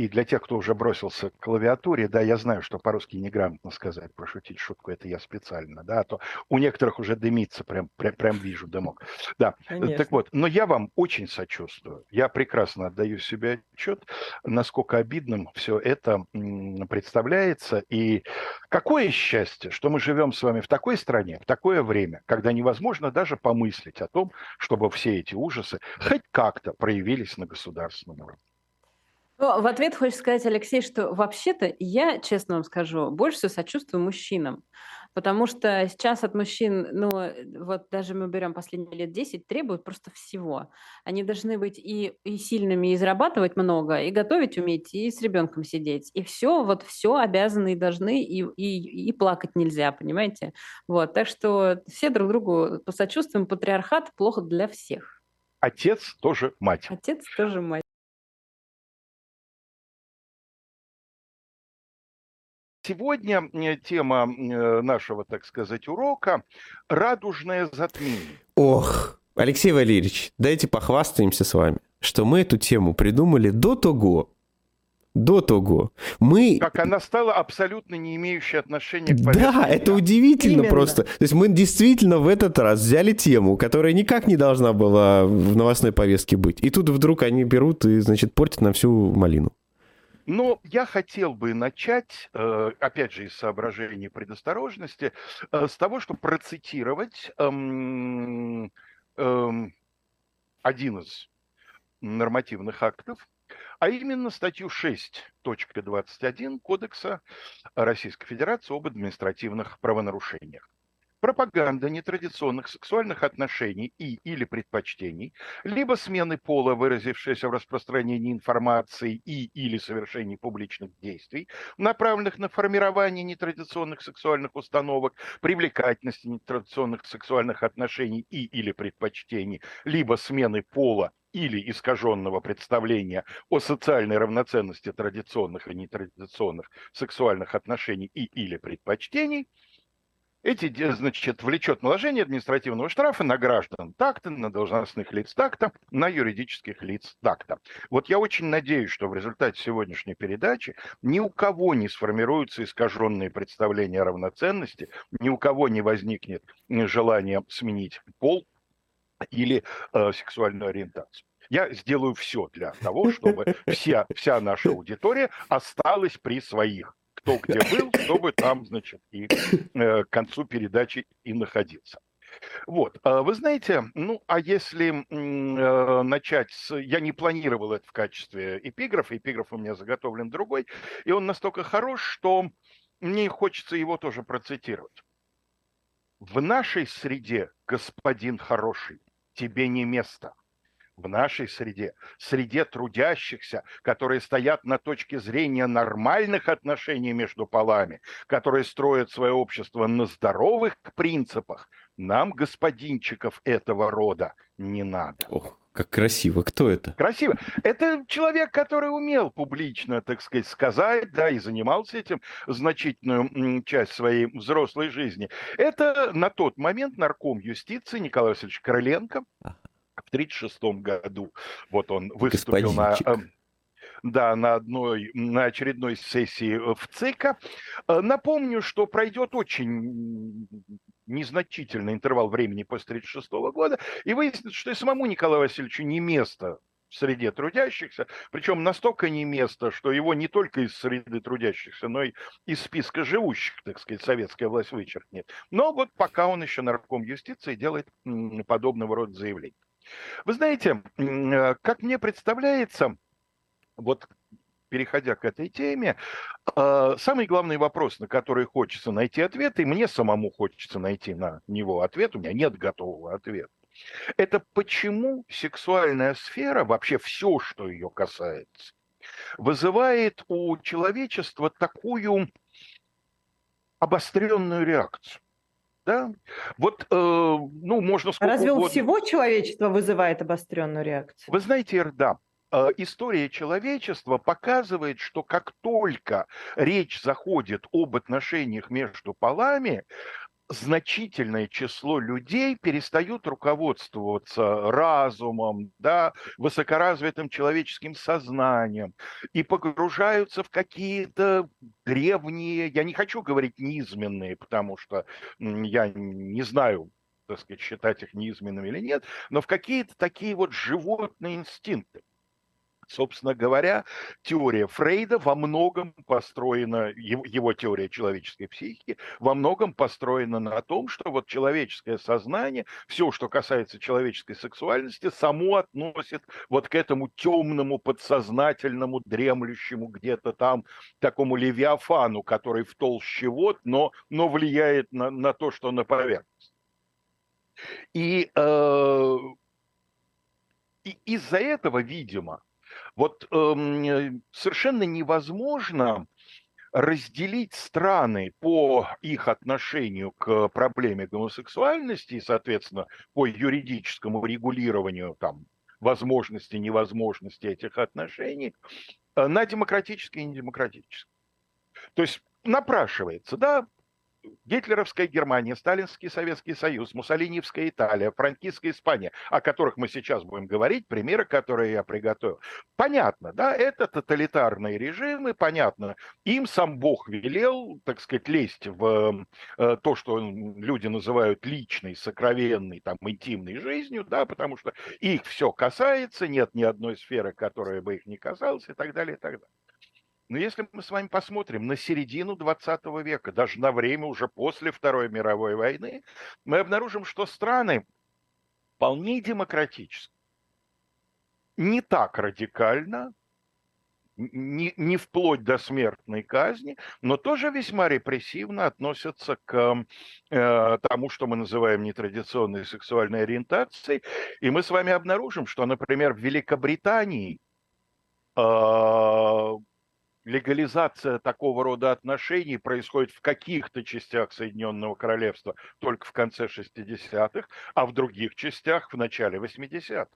и для тех, кто уже бросился к клавиатуре, да, я знаю, что по-русски неграмотно сказать, пошутить шутку, это я специально, да, а то у некоторых уже дымится, прям, прям, прям вижу дымок. Да, Конечно. так вот, но я вам очень сочувствую. Я прекрасно отдаю себе отчет, насколько обидным все это представляется. И какое счастье, что мы живем с вами в такой стране, в такое время, когда невозможно даже помыслить о том, чтобы все эти ужасы хоть как-то проявились на государственном уровне.
Ну, в ответ хочешь сказать, Алексей, что вообще-то я, честно вам скажу, больше всего сочувствую мужчинам. Потому что сейчас от мужчин, ну, вот даже мы берем последние лет 10, требуют просто всего. Они должны быть и, и сильными, и зарабатывать много, и готовить уметь, и с ребенком сидеть. И все, вот все обязаны и должны, и, и, и плакать нельзя, понимаете? Вот, так что все друг другу посочувствуем. Патриархат плохо для всех.
Отец тоже мать.
Отец тоже мать.
Сегодня тема э, нашего, так сказать, урока – радужное затмение.
Ох, Алексей Валерьевич, дайте похвастаемся с вами, что мы эту тему придумали до того, до того. Мы...
Как она стала абсолютно не имеющей отношения к
Да, это удивительно Именно. просто. То есть мы действительно в этот раз взяли тему, которая никак не должна была в новостной повестке быть. И тут вдруг они берут и, значит, портят нам всю малину.
Но я хотел бы начать, э, опять же, из соображений предосторожности, э, с того, чтобы процитировать эм, эм, один из нормативных актов, а именно статью 6.21 Кодекса Российской Федерации об административных правонарушениях пропаганда нетрадиционных сексуальных отношений и или предпочтений, либо смены пола, выразившаяся в распространении информации и или совершении публичных действий, направленных на формирование нетрадиционных сексуальных установок, привлекательности нетрадиционных сексуальных отношений и или предпочтений, либо смены пола или искаженного представления о социальной равноценности традиционных и нетрадиционных сексуальных отношений и или предпочтений – эти, значит, влечет наложение административного штрафа на граждан так-то, на должностных лиц так-то, на юридических лиц так-то. Вот я очень надеюсь, что в результате сегодняшней передачи ни у кого не сформируются искаженные представления о равноценности, ни у кого не возникнет желание сменить пол или э, сексуальную ориентацию. Я сделаю все для того, чтобы вся, вся наша аудитория осталась при своих кто где был, чтобы там, значит, и э, к концу передачи и находиться. Вот, а вы знаете, ну, а если э, начать с... Я не планировал это в качестве эпиграфа, эпиграф у меня заготовлен другой, и он настолько хорош, что мне хочется его тоже процитировать. В нашей среде, господин хороший, тебе не место в нашей среде, среде трудящихся, которые стоят на точке зрения нормальных отношений между полами, которые строят свое общество на здоровых принципах, нам, господинчиков этого рода, не надо.
Ох, как красиво. Кто это?
Красиво. Это человек, который умел публично, так сказать, сказать, да, и занимался этим значительную часть своей взрослой жизни. Это на тот момент нарком юстиции Николай Васильевич Короленко. Ага 1936 году. Вот он выступил на эм, да, на, одной, на очередной сессии в ЦИКа. Э, напомню, что пройдет очень незначительный интервал времени после 1936 года, и выяснится, что и самому Николаю Васильевичу не место в среде трудящихся, причем настолько не место, что его не только из среды трудящихся, но и из списка живущих, так сказать, советская власть вычеркнет. Но вот пока он еще нарком юстиции делает подобного рода заявления. Вы знаете, э, как мне представляется, вот переходя к этой теме, э, самый главный вопрос, на который хочется найти ответ, и мне самому хочется найти на него ответ, у меня нет готового ответа, это почему сексуальная сфера, вообще все, что ее касается, вызывает у человечества такую обостренную реакцию. Да? Вот, э, ну, можно сколько
Разве
угодно...
у всего человечества вызывает обостренную реакцию?
Вы знаете, да, э, история человечества показывает, что как только речь заходит об отношениях между полами, значительное число людей перестают руководствоваться разумом, да, высокоразвитым человеческим сознанием и погружаются в какие-то древние, я не хочу говорить низменные, потому что я не знаю, так сказать, считать их низменными или нет, но в какие-то такие вот животные инстинкты. Собственно говоря, теория Фрейда во многом построена, его, теория человеческой психики, во многом построена на том, что вот человеческое сознание, все, что касается человеческой сексуальности, само относит вот к этому темному, подсознательному, дремлющему где-то там такому левиафану, который в толще вод, но, но влияет на, на то, что на поверхность. И, э, и из-за этого, видимо, вот эм, совершенно невозможно разделить страны по их отношению к проблеме гомосексуальности и, соответственно, по юридическому регулированию там, возможности, невозможности этих отношений э, на демократические и недемократические. То есть напрашивается, да, Гитлеровская Германия, Сталинский Советский Союз, Муссолиневская Италия, франкистская Испания, о которых мы сейчас будем говорить, примеры, которые я приготовил. Понятно, да, это тоталитарные режимы, понятно. Им сам Бог велел, так сказать, лезть в э, то, что люди называют личной, сокровенной, там, интимной жизнью, да, потому что их все касается, нет ни одной сферы, которая бы их не касалась и так далее, и так далее. Но если мы с вами посмотрим на середину 20 века, даже на время уже после Второй мировой войны, мы обнаружим, что страны вполне демократические, не так радикально, не, не вплоть до смертной казни, но тоже весьма репрессивно относятся к э, тому, что мы называем нетрадиционной сексуальной ориентацией. И мы с вами обнаружим, что, например, в Великобритании э, легализация такого рода отношений происходит в каких-то частях Соединенного Королевства только в конце 60-х, а в других частях в начале 80-х.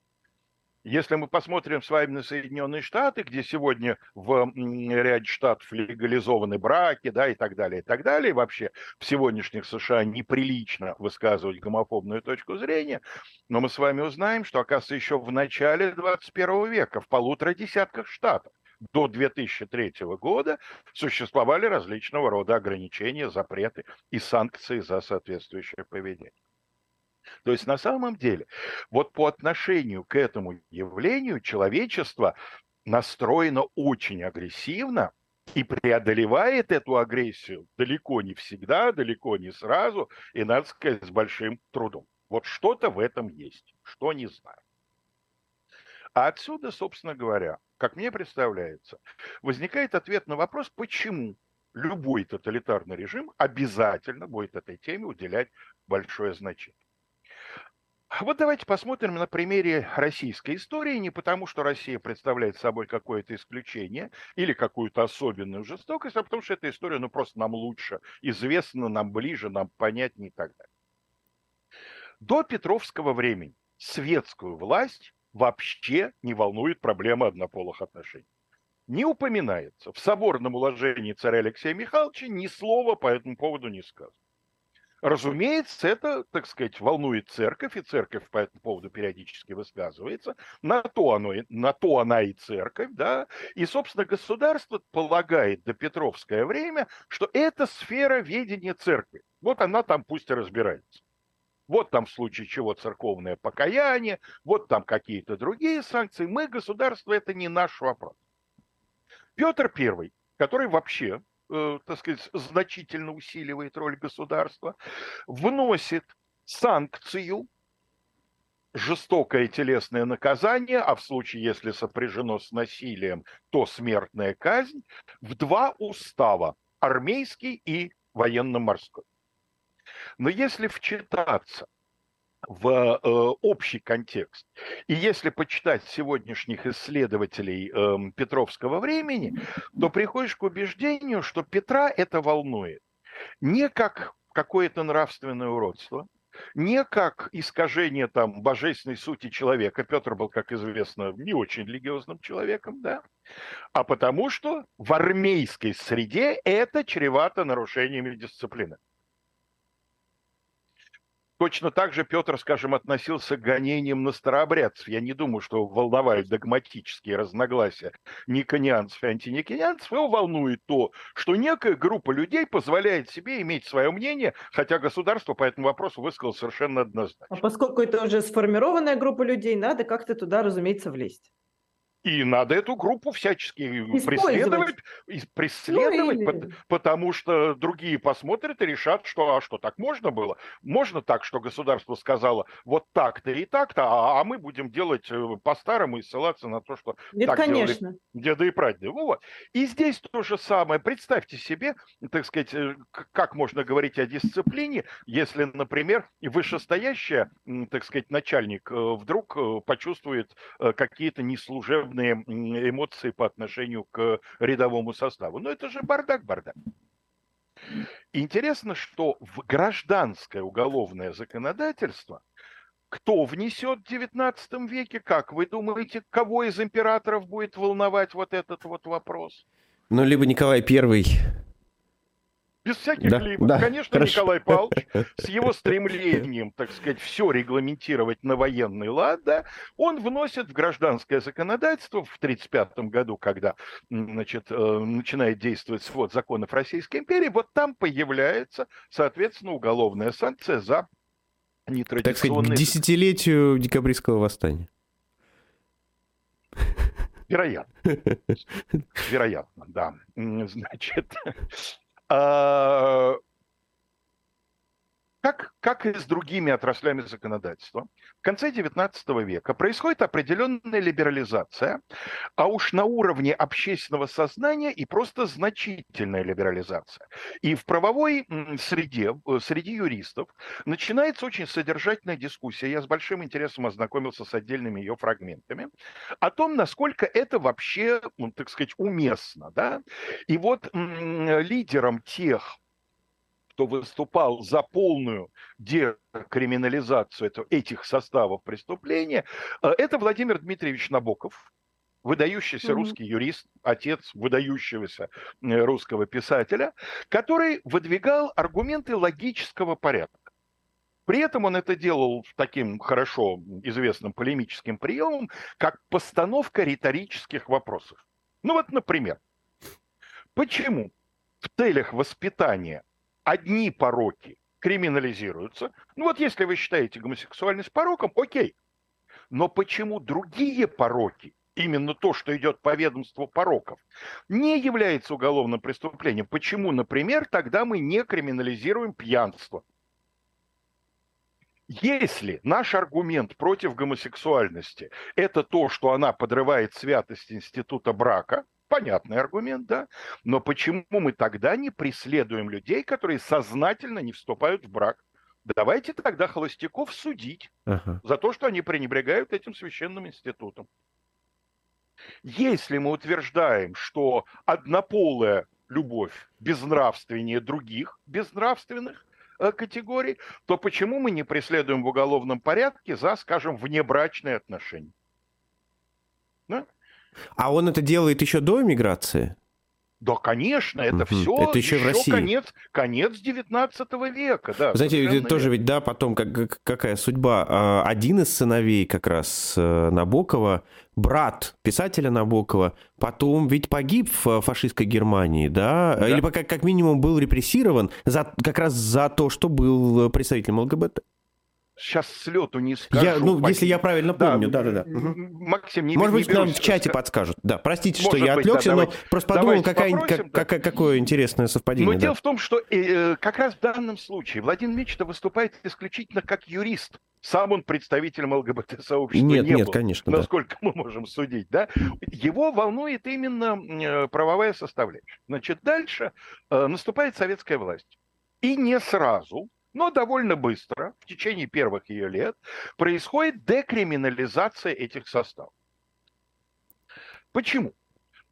Если мы посмотрим с вами на Соединенные Штаты, где сегодня в ряде штатов легализованы браки, да, и так далее, и так далее, вообще в сегодняшних США неприлично высказывать гомофобную точку зрения, но мы с вами узнаем, что, оказывается, еще в начале 21 века в полутора десятках штатов до 2003 года существовали различного рода ограничения, запреты и санкции за соответствующее поведение. То есть на самом деле, вот по отношению к этому явлению человечество настроено очень агрессивно и преодолевает эту агрессию далеко не всегда, далеко не сразу, и, надо сказать, с большим трудом. Вот что-то в этом есть, что не знаю. А отсюда, собственно говоря, как мне представляется, возникает ответ на вопрос, почему любой тоталитарный режим обязательно будет этой теме уделять большое значение. Вот давайте посмотрим на примере российской истории, не потому, что Россия представляет собой какое-то исключение или какую-то особенную жестокость, а потому что эта история ну, просто нам лучше известна, нам ближе, нам понятнее и так далее. До Петровского времени светскую власть вообще не волнует проблема однополых отношений. Не упоминается. В соборном уложении царя Алексея Михайловича ни слова по этому поводу не сказано. Разумеется, это, так сказать, волнует церковь, и церковь по этому поводу периодически высказывается. На то, оно, на то она и церковь, да. И, собственно, государство полагает до Петровское время, что это сфера ведения церкви. Вот она там пусть и разбирается. Вот там в случае чего церковное покаяние, вот там какие-то другие санкции. Мы, государство, это не наш вопрос. Петр I, который вообще, э, так сказать, значительно усиливает роль государства, вносит санкцию жестокое телесное наказание, а в случае, если сопряжено с насилием, то смертная казнь, в два устава – армейский и военно-морской. Но если вчитаться в э, общий контекст. И если почитать сегодняшних исследователей э, Петровского времени, то приходишь к убеждению, что Петра это волнует не как какое-то нравственное уродство, не как искажение там божественной сути человека. Петр был, как известно, не очень религиозным человеком, да, а потому что в армейской среде это чревато нарушениями дисциплины. Точно так же Петр, скажем, относился к гонениям на старообрядцев. Я не думаю, что волновали догматические разногласия никонианцев и антиниконианцев. Его волнует то, что некая группа людей позволяет себе иметь свое мнение, хотя государство по этому вопросу высказало совершенно однозначно.
А поскольку это уже сформированная группа людей, надо как-то туда, разумеется, влезть.
И надо эту группу всячески преследовать, преследовать ну, и... потому что другие посмотрят и решат, что а что, так можно было? Можно так, что государство сказало вот так-то и так-то, а, а мы будем делать э, по-старому и ссылаться на то, что
Нет, так конечно. делали
деды и прадеды. Вот. И здесь то же самое. Представьте себе, так сказать, э, как можно говорить о дисциплине, если, например, вышестоящая, так сказать, начальник э, вдруг почувствует какие-то неслужебные негативные эмоции по отношению к рядовому составу. Но это же бардак-бардак. Интересно, что в гражданское уголовное законодательство кто внесет в XIX веке, как вы думаете, кого из императоров будет волновать вот этот вот вопрос?
Ну, либо Николай Первый,
без всяких да, либо. Да, Конечно, хорошо. Николай Павлович с его стремлением, так сказать, все регламентировать на военный лад, да, он вносит в гражданское законодательство в 1935 году, когда значит, э, начинает действовать свод законов Российской империи, вот там появляется, соответственно, уголовная санкция за нетрадиционные...
Так сказать, к десятилетию декабристского восстания.
Вероятно. Вероятно, да. Значит, а, как, как и с другими отраслями законодательства, в конце XIX века происходит определенная либерализация, а уж на уровне общественного сознания и просто значительная либерализация. И в правовой среде, э, среди юристов, начинается очень содержательная дискуссия. Я с большим интересом ознакомился с отдельными ее фрагментами о том, насколько это вообще, ну, так сказать, уместно. Да? И вот лидером тех кто выступал за полную декриминализацию этих составов преступления, э, это Владимир Дмитриевич Набоков, выдающийся mm-hmm. русский юрист, отец выдающегося э, русского писателя, который выдвигал аргументы логического порядка. При этом он это делал таким хорошо известным полемическим приемом, как постановка риторических вопросов. Ну вот, например, почему в целях воспитания одни пороки криминализируются. Ну вот если вы считаете гомосексуальность пороком, окей. Но почему другие пороки, именно то, что идет по ведомству пороков, не является уголовным преступлением? Почему, например, тогда мы не криминализируем пьянство? Если наш аргумент против гомосексуальности – это то, что она подрывает святость института брака, Понятный аргумент, да. Но почему мы тогда не преследуем людей, которые сознательно не вступают в брак? Давайте тогда холостяков судить ага. за то, что они пренебрегают этим священным институтом. Если мы утверждаем, что однополая любовь безнравственнее других безнравственных э, категорий, то почему мы не преследуем в уголовном порядке за, скажем, внебрачные отношения?
Да? А он это делает еще до миграции?
Да, конечно, это все это еще, еще в России. конец, конец 19 века. Да,
Знаете, это тоже ведь, да, потом как, какая судьба. А, один из сыновей как раз э, Набокова, брат писателя Набокова, потом ведь погиб в фашистской Германии, да? да. Или как, как минимум был репрессирован за, как раз за то, что был представителем ЛГБТ.
Сейчас с лету не скажу.
Я, ну, если я правильно помню, да-да-да.
Максим, не
Может
не
быть, нам в чате
сказать.
подскажут. Да, простите, что
Может
я
быть,
отвлекся,
да,
но
давайте-
просто подумал, какая,
попросим,
как-
да.
какое интересное совпадение.
Но
да.
дело в том, что э, как раз в данном случае Владимир Мечта выступает исключительно как юрист. Сам он представителем ЛГБТ-сообщества
Нет,
не
нет,
был.
конечно, да.
насколько мы можем судить, да, его волнует именно э, правовая составляющая. Значит, дальше э, наступает советская власть. И не сразу, но довольно быстро, в течение первых ее лет, происходит декриминализация этих составов. Почему?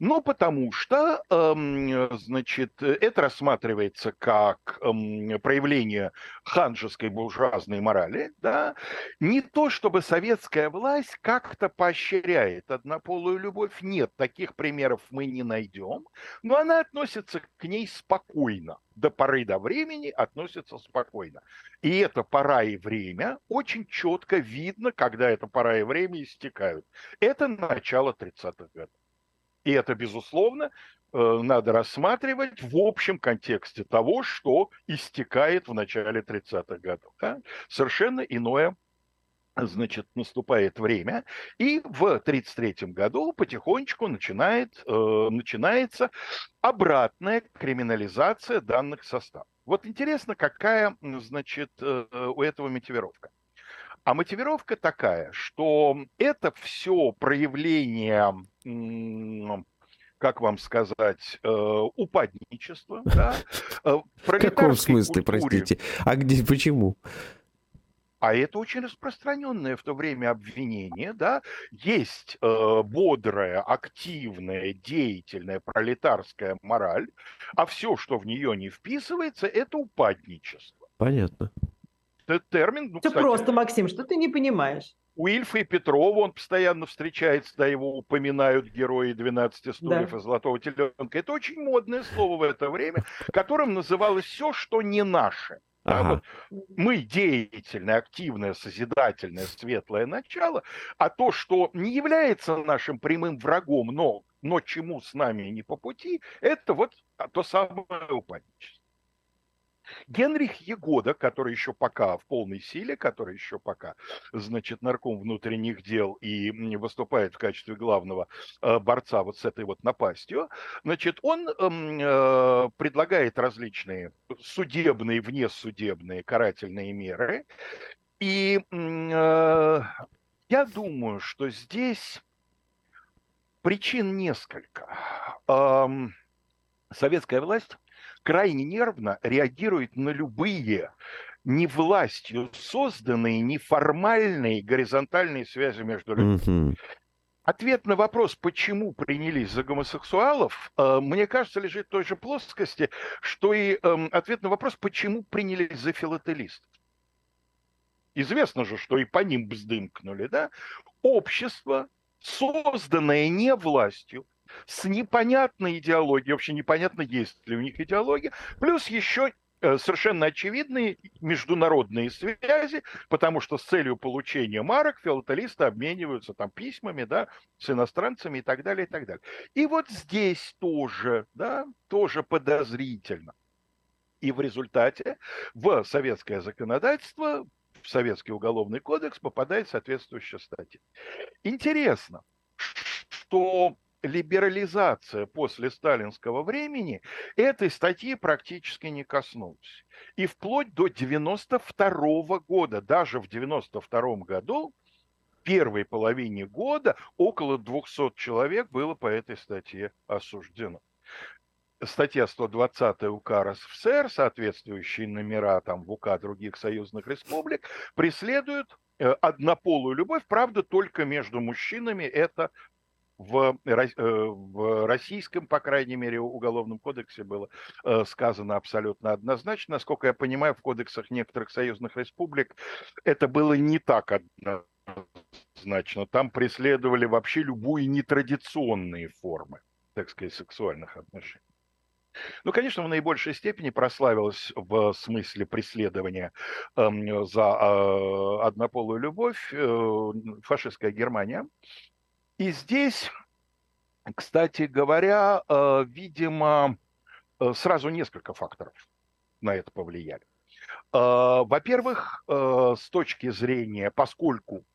Ну, потому что, эм, значит, это рассматривается как эм, проявление ханжеской буржуазной морали, да, не то чтобы советская власть как-то поощряет однополую любовь, нет, таких примеров мы не найдем, но она относится к ней спокойно, до поры до времени относится спокойно. И эта пора и время очень четко видно, когда эта пора и время истекают. Это начало 30-х годов. И это, безусловно, э, надо рассматривать в общем контексте того, что истекает в начале 30-х годов. да. Совершенно иное значит, наступает время, и в 1933 году потихонечку начинает, э, начинается обратная криминализация данных составов. Вот интересно, какая, значит, э, у этого мотивировка. А мотивировка такая, что это все проявление, как вам сказать, э, упадничества, да, э,
В каком смысле,
культуре.
простите? А где, почему?
А это очень распространенное в то время обвинение, да, есть э, бодрая, активная, деятельная пролетарская мораль, а все, что в нее не вписывается, это упадничество.
Понятно.
Это термин, ну,
Все
кстати,
просто, Максим, что ты не понимаешь?
У Ильфа и Петрова он постоянно встречается, да, его упоминают герои 12 стульев
Да.
и Золотого теленка. Это очень модное слово в это время, которым называлось все, что не наше. Да,
Ага.
вот мы деятельное, активное, созидательное, светлое начало, а то, что не является нашим прямым врагом, но, но чему с нами не по пути, это вот то самое упадничество. Генрих Егода, который еще пока в полной силе, который еще пока, значит, нарком внутренних дел и выступает в качестве главного э, борца вот с этой вот напастью, значит, он эм, э, предлагает различные судебные, внесудебные карательные меры. И э, я думаю, что здесь причин несколько. Эм, Советская власть крайне нервно реагирует на любые не властью созданные неформальные горизонтальные связи между людьми.
Мгм.
Ответ на вопрос, почему принялись за гомосексуалов, э, мне кажется, лежит в той же плоскости, что и эм, ответ на вопрос, почему принялись за филателистов. Известно же, что и по ним бздымкнули, да? Общество, созданное не властью, с непонятной идеологией, вообще непонятно, есть ли у них идеология, плюс еще э, совершенно очевидные международные связи, потому что с целью получения марок филателисты обмениваются там письмами, да, с иностранцами и так далее, и так далее. И вот здесь тоже, да, тоже подозрительно. И в результате в советское законодательство, в советский уголовный кодекс попадает соответствующая статья. Интересно, что либерализация после сталинского времени этой статьи практически не коснулась. И вплоть до 92 года, даже в 92 году, первой половине года около 200 человек было по этой статье осуждено. Статья 120 УК РСФСР, соответствующие номера там в УК других союзных республик, преследуют э, однополую любовь, правда, только между мужчинами это в, э, в российском, по крайней мере, уголовном кодексе было э, сказано абсолютно однозначно. Насколько я понимаю, в кодексах некоторых союзных республик это было не так однозначно. Там преследовали вообще любые нетрадиционные формы, так сказать, сексуальных отношений. Ну, конечно, в наибольшей степени прославилась в смысле преследования эм, за э, однополую любовь э, фашистская Германия. И здесь, кстати говоря, э, видимо, э, сразу несколько факторов на это повлияли. Во-первых, с точки зрения, поскольку Э,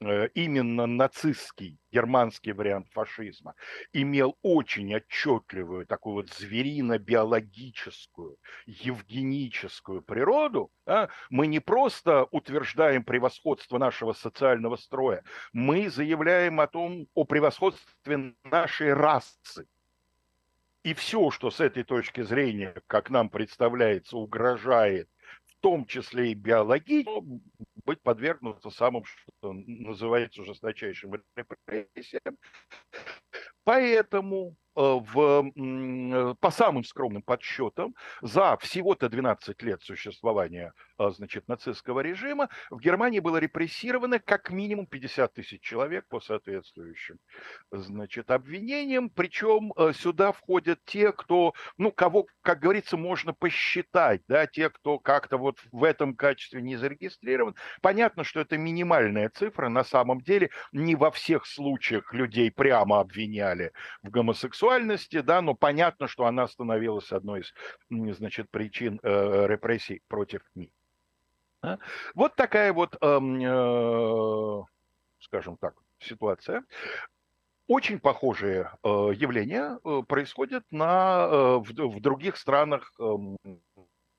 именно нацистский германский вариант фашизма имел очень отчетливую такую вот зверино-биологическую, евгеническую природу, да, мы не просто утверждаем превосходство нашего социального строя, мы заявляем о том, о превосходстве нашей расы. И все, что с этой точки зрения, как нам представляется, угрожает том числе и биологически, быть подвергнуться самым, что называется, жесточайшим репрессиям. Поэтому в, по самым скромным подсчетам, за всего-то 12 лет существования а, значит, нацистского режима в Германии было репрессировано как минимум 50 тысяч человек по соответствующим значит, обвинениям. Причем э, сюда входят те, кто, ну, кого, как говорится, можно посчитать, да, те, кто как-то вот в этом качестве не зарегистрирован. Понятно, что это минимальная цифра. На самом деле не во всех случаях людей прямо обвиняли в гомосексуальности, да, но понятно, что она становилась одной из, значит, причин э, репрессий против. Да? Вот такая вот, эм, э, скажем так, ситуация. Очень похожие э, явления происходят на, в, других странах, э,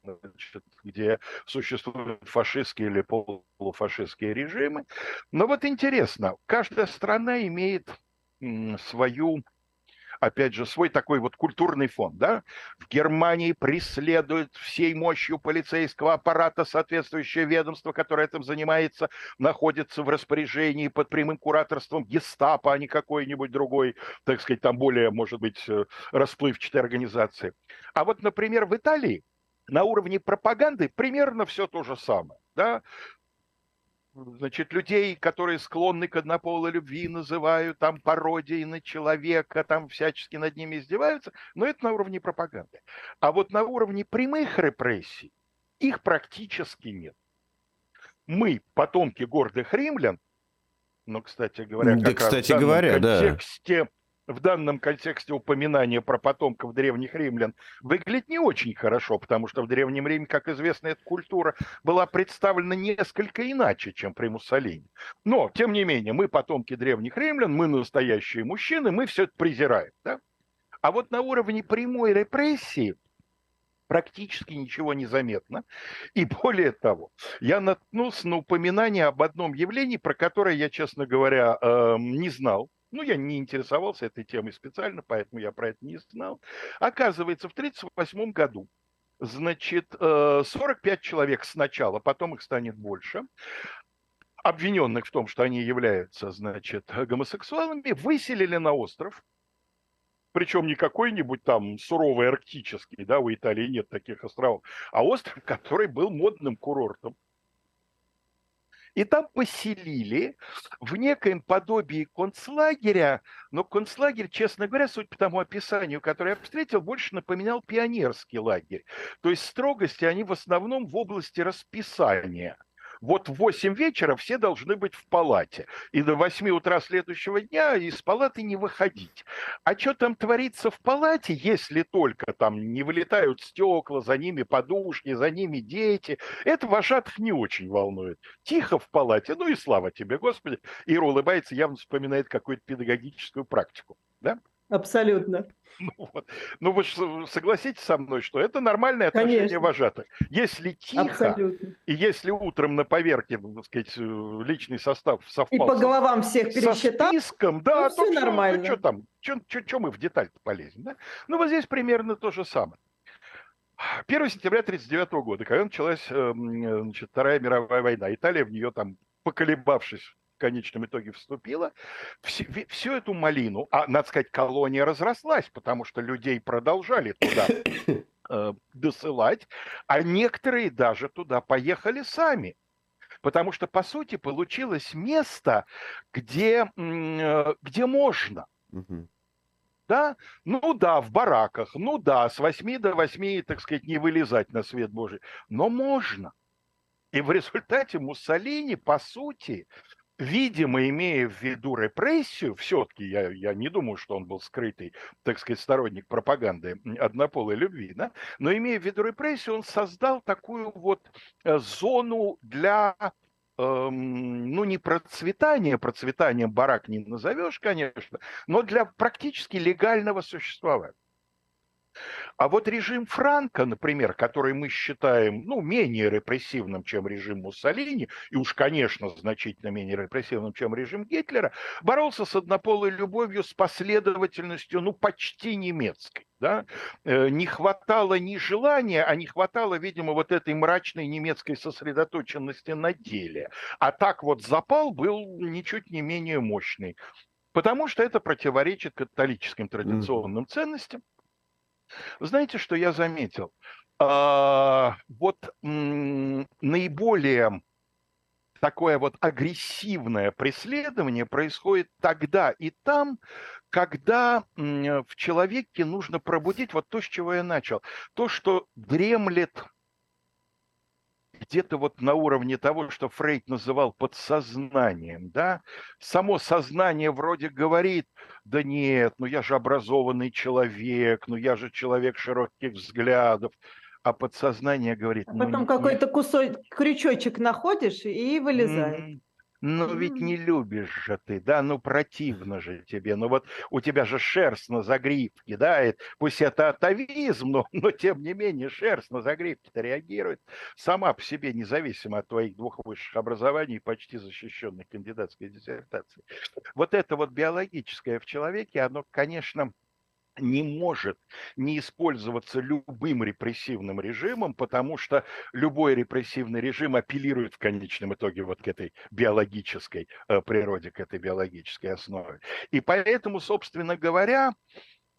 значит, где существуют фашистские или полуфашистские режимы. Но вот интересно, каждая страна имеет свою опять же, свой такой вот культурный фон, да. В Германии преследуют всей мощью полицейского аппарата соответствующее ведомство, которое этим занимается, находится в распоряжении под прямым кураторством гестапо, а не какой-нибудь другой, так сказать, там более, может быть, э, расплывчатой организации. А вот, например, в Италии на уровне пропаганды примерно все то же самое. Да? Значит, людей, которые склонны к однополой любви, называют там пародией на человека, там всячески над ними издеваются, но это на уровне пропаганды. А вот на уровне прямых репрессий их практически нет. Мы, потомки гордых римлян, но, кстати говоря,
да, кстати говоря,
контексте да в данном контексте упоминание про потомков древних римлян выглядит не очень хорошо, потому что в Древнем Риме, как известно, эта культура была представлена несколько иначе, чем при Муссолини. Но, тем не менее, мы потомки древних римлян, мы настоящие мужчины, мы все это презираем. Да? А вот на уровне прямой репрессии практически ничего не заметно. И более того, я наткнулся на упоминание об одном явлении, про которое я, честно говоря, эм, не знал. Ну, я не интересовался этой темой специально, поэтому я про это не знал. Оказывается, в 1938 году значит, 45 э, человек сначала, потом их станет больше, обвиненных в том, что они являются, значит, гомосексуалами, выселили на остров, причем не какой-нибудь там суровый арктический, да, у Италии нет таких островов, а остров, который был модным курортом. И там поселили в некоем подобии концлагеря, но концлагерь, честно говоря, суть по тому описанию, которое я встретил, больше напоминал пионерский лагерь. То есть строгости они в основном в области расписания – вот в 8 вечера все должны быть в палате. И до 8 утра следующего дня из палаты не выходить. А что там творится в палате, если только там не вылетают стекла, за ними подушки, за ними дети, это вожатых не очень волнует. Тихо в палате, ну и слава тебе, Господи. Ира улыбается, явно вспоминает какую-то педагогическую практику. Да?
Абсолютно.
Ну, вот. ну вы согласитесь со мной, что это нормальное отношение Конечно. вожатых. Если тихо, Абсолютно. и если утром на поверке, так сказать, э, личный состав совпал...
И по головам всех пересчитал,
со списком, да,
ну, все нормально.
Что, там, что мы в деталь полезем, да? Ну, вот здесь примерно то же самое. 1 сентября 1939 года, когда началась эм, э, значит, Вторая мировая война, Италия в нее там, поколебавшись конечном итоге вступила, всю, всю эту малину, а, надо сказать, колония разрослась, потому что людей продолжали туда э, досылать, а некоторые даже туда поехали сами. Потому что, по сути, получилось место, где, э, где можно. Да? Ну да, в бараках, ну да, с 8 до 8, так сказать, не вылезать на свет Божий, но можно. И в результате Муссолини, по сути, видимо, имея в виду репрессию, все-таки я, я не думаю, что он был скрытый, так сказать, сторонник пропаганды однополой любви, да, но имея в виду репрессию, он создал такую вот э, зону для эм, ну, не процветания, процветанием барак не назовешь, конечно, но для практически легального существования. А вот режим Франка, например, который мы считаем ну, менее репрессивным, чем режим Муссолини, и уж, конечно, значительно менее репрессивным, чем режим Гитлера, боролся с однополой любовью с последовательностью ну, почти немецкой. Да? Э, не хватало ни желания, а не хватало, видимо, вот этой мрачной немецкой сосредоточенности на деле. А так вот запал был ничуть не менее мощный. Потому что это противоречит католическим традиционным ценностям, знаете, что я заметил? А, вот м, наиболее такое вот агрессивное преследование происходит тогда и там, когда в человеке нужно пробудить вот то, с чего я начал. То, что дремлет где-то вот на уровне того, что Фрейд называл подсознанием, да, само сознание вроде говорит, да нет, ну я же образованный человек, ну я же человек широких взглядов, а подсознание говорит...
А потом ну, какой-то кусок, крючочек находишь и вылезает.
Ну ведь не любишь же ты, да, ну противно же тебе, ну вот у тебя же шерсть на загривке, да, и пусть это атовизм, но, но тем не менее шерсть на загривке-то реагирует сама по себе, независимо от твоих двух высших образований, почти защищенных кандидатской диссертацией. Вот это вот биологическое в человеке, оно, конечно, не может не использоваться любым репрессивным режимом, потому что любой репрессивный режим апеллирует в конечном итоге вот к этой биологической э, природе, к этой биологической основе. И поэтому, собственно говоря,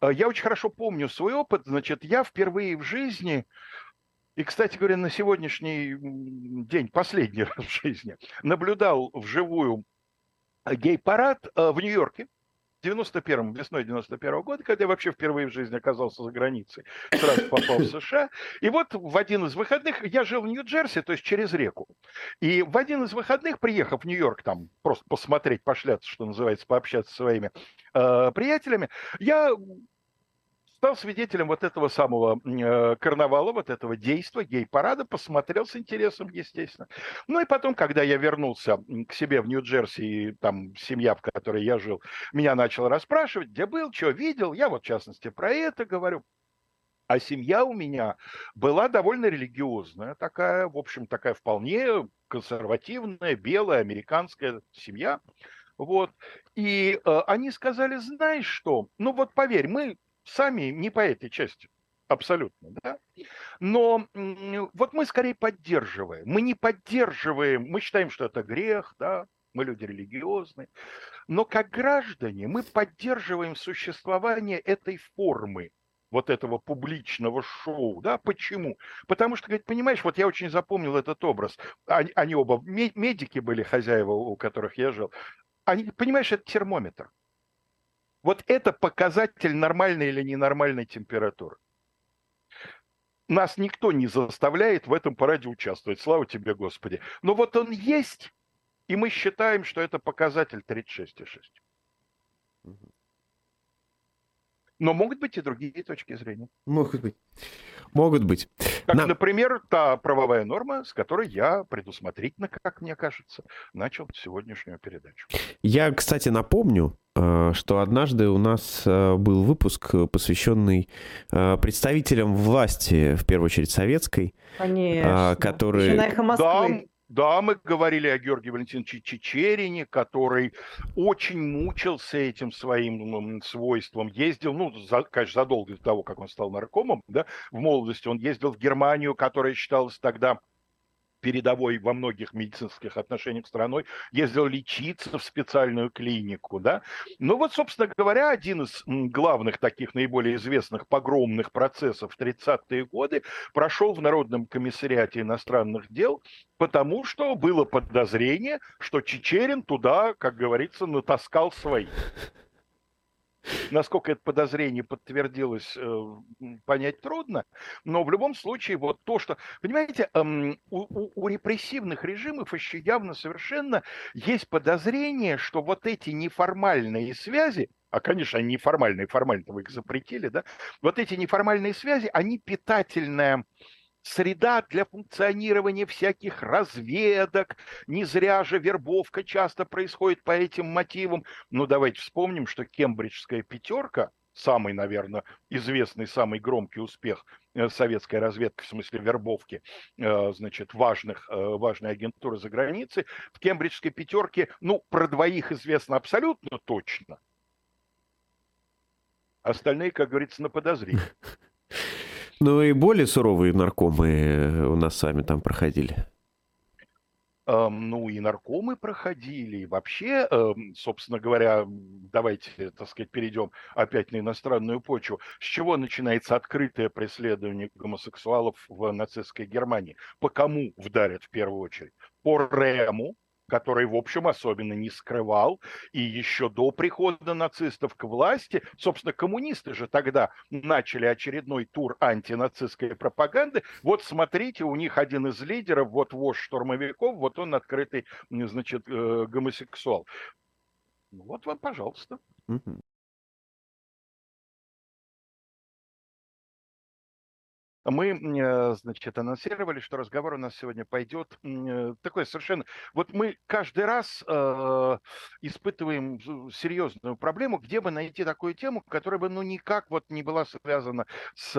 э, я очень хорошо помню свой опыт. Значит, я впервые в жизни и, кстати говоря, на сегодняшний день, последний раз в жизни, наблюдал вживую гей-парад э, в Нью-Йорке 91-м, весной 91 -го года, когда я вообще впервые в жизни оказался за границей, сразу попал в США. И вот в один из выходных, я жил в Нью-Джерси, то есть через реку. И в один из выходных, приехав в Нью-Йорк, там просто посмотреть, пошляться, что называется, пообщаться со своими э, приятелями, я стал свидетелем вот этого самого э, карнавала, вот этого действа, гей-парада, посмотрел с интересом, естественно. Ну и потом, когда я вернулся к себе в Нью-Джерси, и там семья, в которой я жил, меня начала расспрашивать, где был, что видел, я вот в частности про это говорю. А семья у меня была довольно религиозная, такая, в общем, такая вполне консервативная, белая, американская семья. Вот. И э, они сказали, знаешь что, ну вот поверь, мы сами не по этой части. Абсолютно, да. Но вот мы скорее поддерживаем. Мы не поддерживаем, мы считаем, что это грех, да, мы люди религиозные. Но как граждане мы поддерживаем существование этой формы, вот этого публичного шоу, да, почему? Потому что, говорит, понимаешь, вот я очень запомнил этот образ, они, они оба медики были, хозяева, у которых я жил, они, понимаешь, это термометр, вот это показатель нормальной или ненормальной температуры. Нас никто не заставляет в этом параде участвовать, слава тебе, Господи. Но вот он есть, и мы считаем, что это показатель 36,6. Но могут быть и другие точки зрения.
Могут быть. Могут быть.
Как, На... например, та правовая норма, с которой я предусмотрительно, как мне кажется, начал сегодняшнюю передачу.
Я, кстати, напомню, э, что однажды у нас э, был выпуск, посвященный э, представителям власти, в первую очередь советской,
Конечно.
которые... Начиная
Москвы. Да, мы говорили о Георгии Валентиновиче Чечерине, который очень мучился этим своим свойством. Ездил, ну, за, конечно, задолго до того, как он стал наркомом, да, в молодости он ездил в Германию, которая считалась тогда передовой во многих медицинских отношениях страной, ездил лечиться в специальную клинику, да. Ну вот, собственно говоря, один из главных таких наиболее известных погромных процессов в 30-е годы прошел в Народном комиссариате иностранных дел, потому что было подозрение, что Чечерин туда, как говорится, натаскал своих. Насколько это подозрение подтвердилось, э, понять трудно. Но в любом случае, вот то, что... Понимаете, у, у, у репрессивных режимов еще явно совершенно есть подозрение, что вот эти неформальные связи, а, конечно, они неформальные, формально-то вы их запретили, да, вот эти неформальные связи, они питательная среда для функционирования всяких разведок. Не зря же вербовка часто происходит по этим мотивам. Ну, давайте вспомним, что кембриджская пятерка, самый, наверное, известный, самый громкий успех э, советской разведки, в смысле вербовки, э, значит, важных, э, важной агентуры за границей, в кембриджской пятерке, ну, про двоих известно абсолютно точно. Остальные, как говорится, на подозрение.
Ну и более суровые наркомы э, у нас сами там проходили.
Эм, ну и наркомы проходили, и вообще, эм, собственно говоря, давайте, так сказать, перейдем опять на иностранную почву. С чего начинается открытое преследование гомосексуалов в нацистской Германии? По кому вдарят в первую очередь? По Рему, который, в общем, особенно не скрывал. И еще до прихода нацистов к власти, собственно, коммунисты же тогда начали очередной тур антинацистской пропаганды. Вот смотрите, у них один из лидеров, вот вождь штурмовиков, вот он открытый, значит, э, гомосексуал. Вот вам, пожалуйста. Мы, э, значит, анонсировали, что разговор у нас сегодня пойдет э, такой совершенно... Вот мы каждый раз э, испытываем серьезную проблему, где бы найти такую тему, которая бы, ну, никак вот не была связана с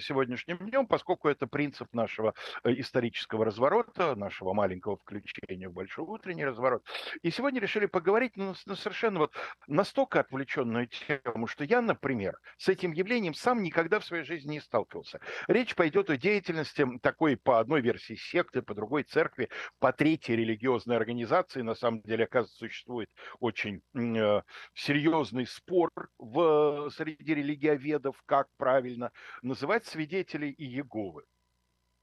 сегодняшним днем, поскольку это принцип нашего э, исторического разворота, нашего маленького включения в большой утренний разворот. И сегодня решили поговорить ну, на совершенно вот настолько отвлеченную тему, что я, например, с этим явлением сам никогда в своей жизни не сталкивался. Речь пойдет о деятельности такой по одной версии секты, по другой церкви, по третьей религиозной организации. На самом деле, оказывается, существует очень э, серьезный спор в, среди религиоведов, как правильно называть свидетелей Иеговы.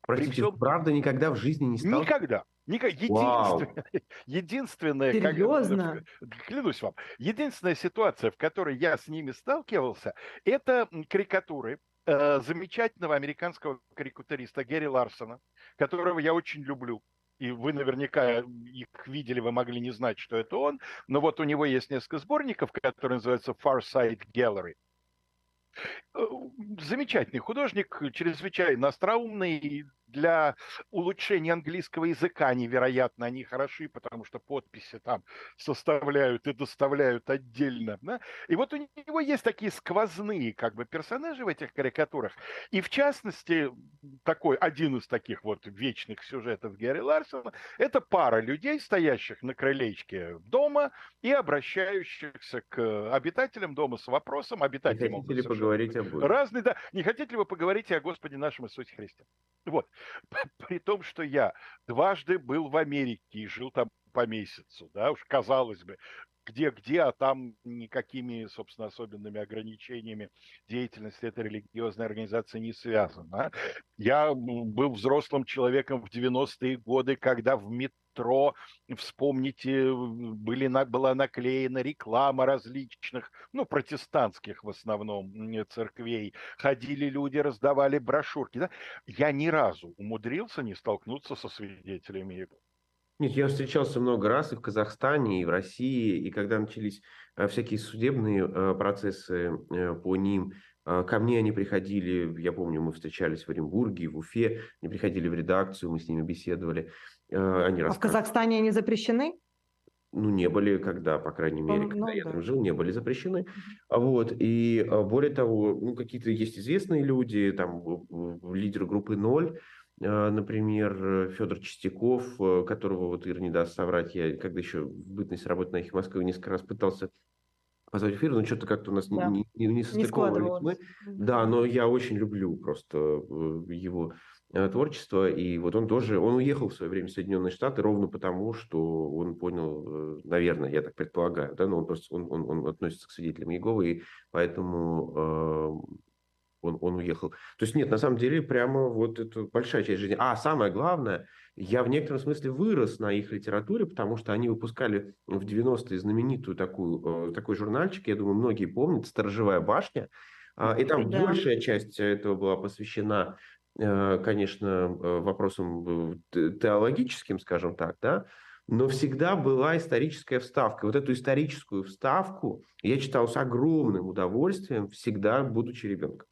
Простите, всем... правда никогда в жизни не стал?
Никогда. Никак... Единственное, единственное
Серьезно?
Как, клянусь вам, единственная ситуация, в которой я с ними сталкивался, это карикатуры Э, замечательного американского карикатуриста Гэри Ларсона, которого я очень люблю. И вы наверняка их видели, вы могли не знать, что это он. Но вот у него есть несколько сборников, которые называются Far Side Gallery. Э, замечательный художник, чрезвычайно остроумный, для улучшения английского языка невероятно они хороши, потому что подписи там составляют и доставляют отдельно. Да? И вот у него есть такие сквозные как бы персонажи в этих карикатурах. И в частности, такой один из таких вот вечных сюжетов Гэри Ларсона – это пара людей, стоящих на крылечке дома и обращающихся к обитателям дома с вопросом, обитатели
могут ли поговорить об
разные, да, не хотите ли вы поговорить о Господе нашем Иисусе Христе? Вот. При том, что я дважды был в Америке и жил там по месяцу, да, уж казалось бы, где-где, а там никакими, собственно, особенными ограничениями деятельности этой религиозной организации не связана. Я был взрослым человеком в 90-е годы, когда в метро, вспомните, были, была наклеена реклама различных, ну, протестантских в основном церквей. Ходили люди, раздавали брошюрки. Да? Я ни разу умудрился не столкнуться со свидетелями.
Нет, я встречался много раз и в Казахстане, и в России, и когда начались э, всякие судебные э, процессы э, по ним, ко мне они приходили, я помню, мы встречались в Оренбурге, в Уфе, они приходили в редакцию, мы с ними беседовали.
Они а в Казахстане они запрещены?
ну, не были, когда, по крайней мере, ну, когда ну, я да. там жил, не были запрещены. Вот, и более того, ну, какие-то есть известные люди, там, лидеры группы «Ноль», а, например, Федор Чистяков, э, которого вот Ира не даст соврать, я когда еще в бытность работы на их Москве несколько раз пытался позвать эфир, но что-то как-то у нас да. не, не, не состыковывались мы. Да, но я очень люблю просто э, его э, творчество, и вот он тоже, он уехал в свое время в Соединенные Штаты ровно потому, что он понял, наверное, я так предполагаю, да, но он просто, он, он, он относится к свидетелям Иеговы, и поэтому он, он уехал. То есть нет, на самом деле прямо вот это большая часть жизни. А самое главное, я в некотором смысле вырос на их литературе, потому что они выпускали в 90-е знаменитую такую, э, такой журнальчик, я думаю, многие помнят, «Сторожевая башня», а, и там да. большая часть этого была посвящена Э, конечно, э, вопросам э, теологическим, скажем так, да, но всегда была историческая вставка. Вот эту историческую вставку я читал с огромным удовольствием, всегда будучи ребенком.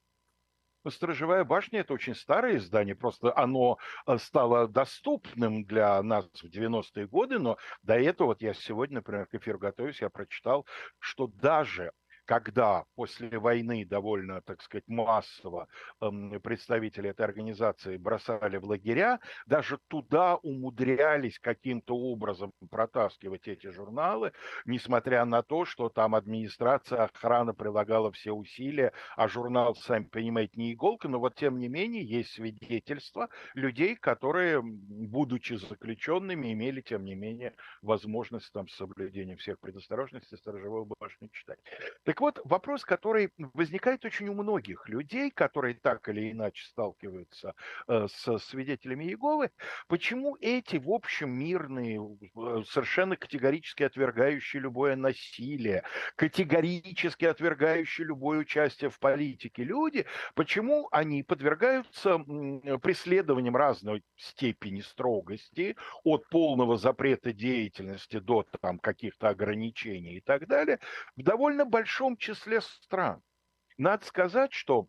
«Сторожевая башня» – это очень старое издание, просто оно стало доступным для нас в 90-е годы, но до этого, вот я сегодня, например, к эфиру готовюсь, я прочитал, что даже когда после войны довольно, так сказать, массово эм, представители этой организации бросали в лагеря, даже туда умудрялись каким-то образом протаскивать эти журналы, несмотря на то, что там администрация, охрана прилагала все усилия, а журнал, сами понимаете, не иголка, но вот тем не менее есть свидетельства людей, которые, будучи заключенными, имели, тем не менее, возможность там с соблюдением всех предосторожностей сторожевую башню читать. Вот, вопрос, который возникает очень у многих людей, которые так или иначе сталкиваются э, с свидетелями Иеговы, почему эти, в общем, мирные, э, совершенно категорически отвергающие любое насилие, категорически отвергающие любое участие в политике люди, почему они подвергаются преследованиям разной степени строгости, от полного запрета деятельности до там каких-то ограничений и так далее, в довольно большом большом числе стран. Надо сказать, что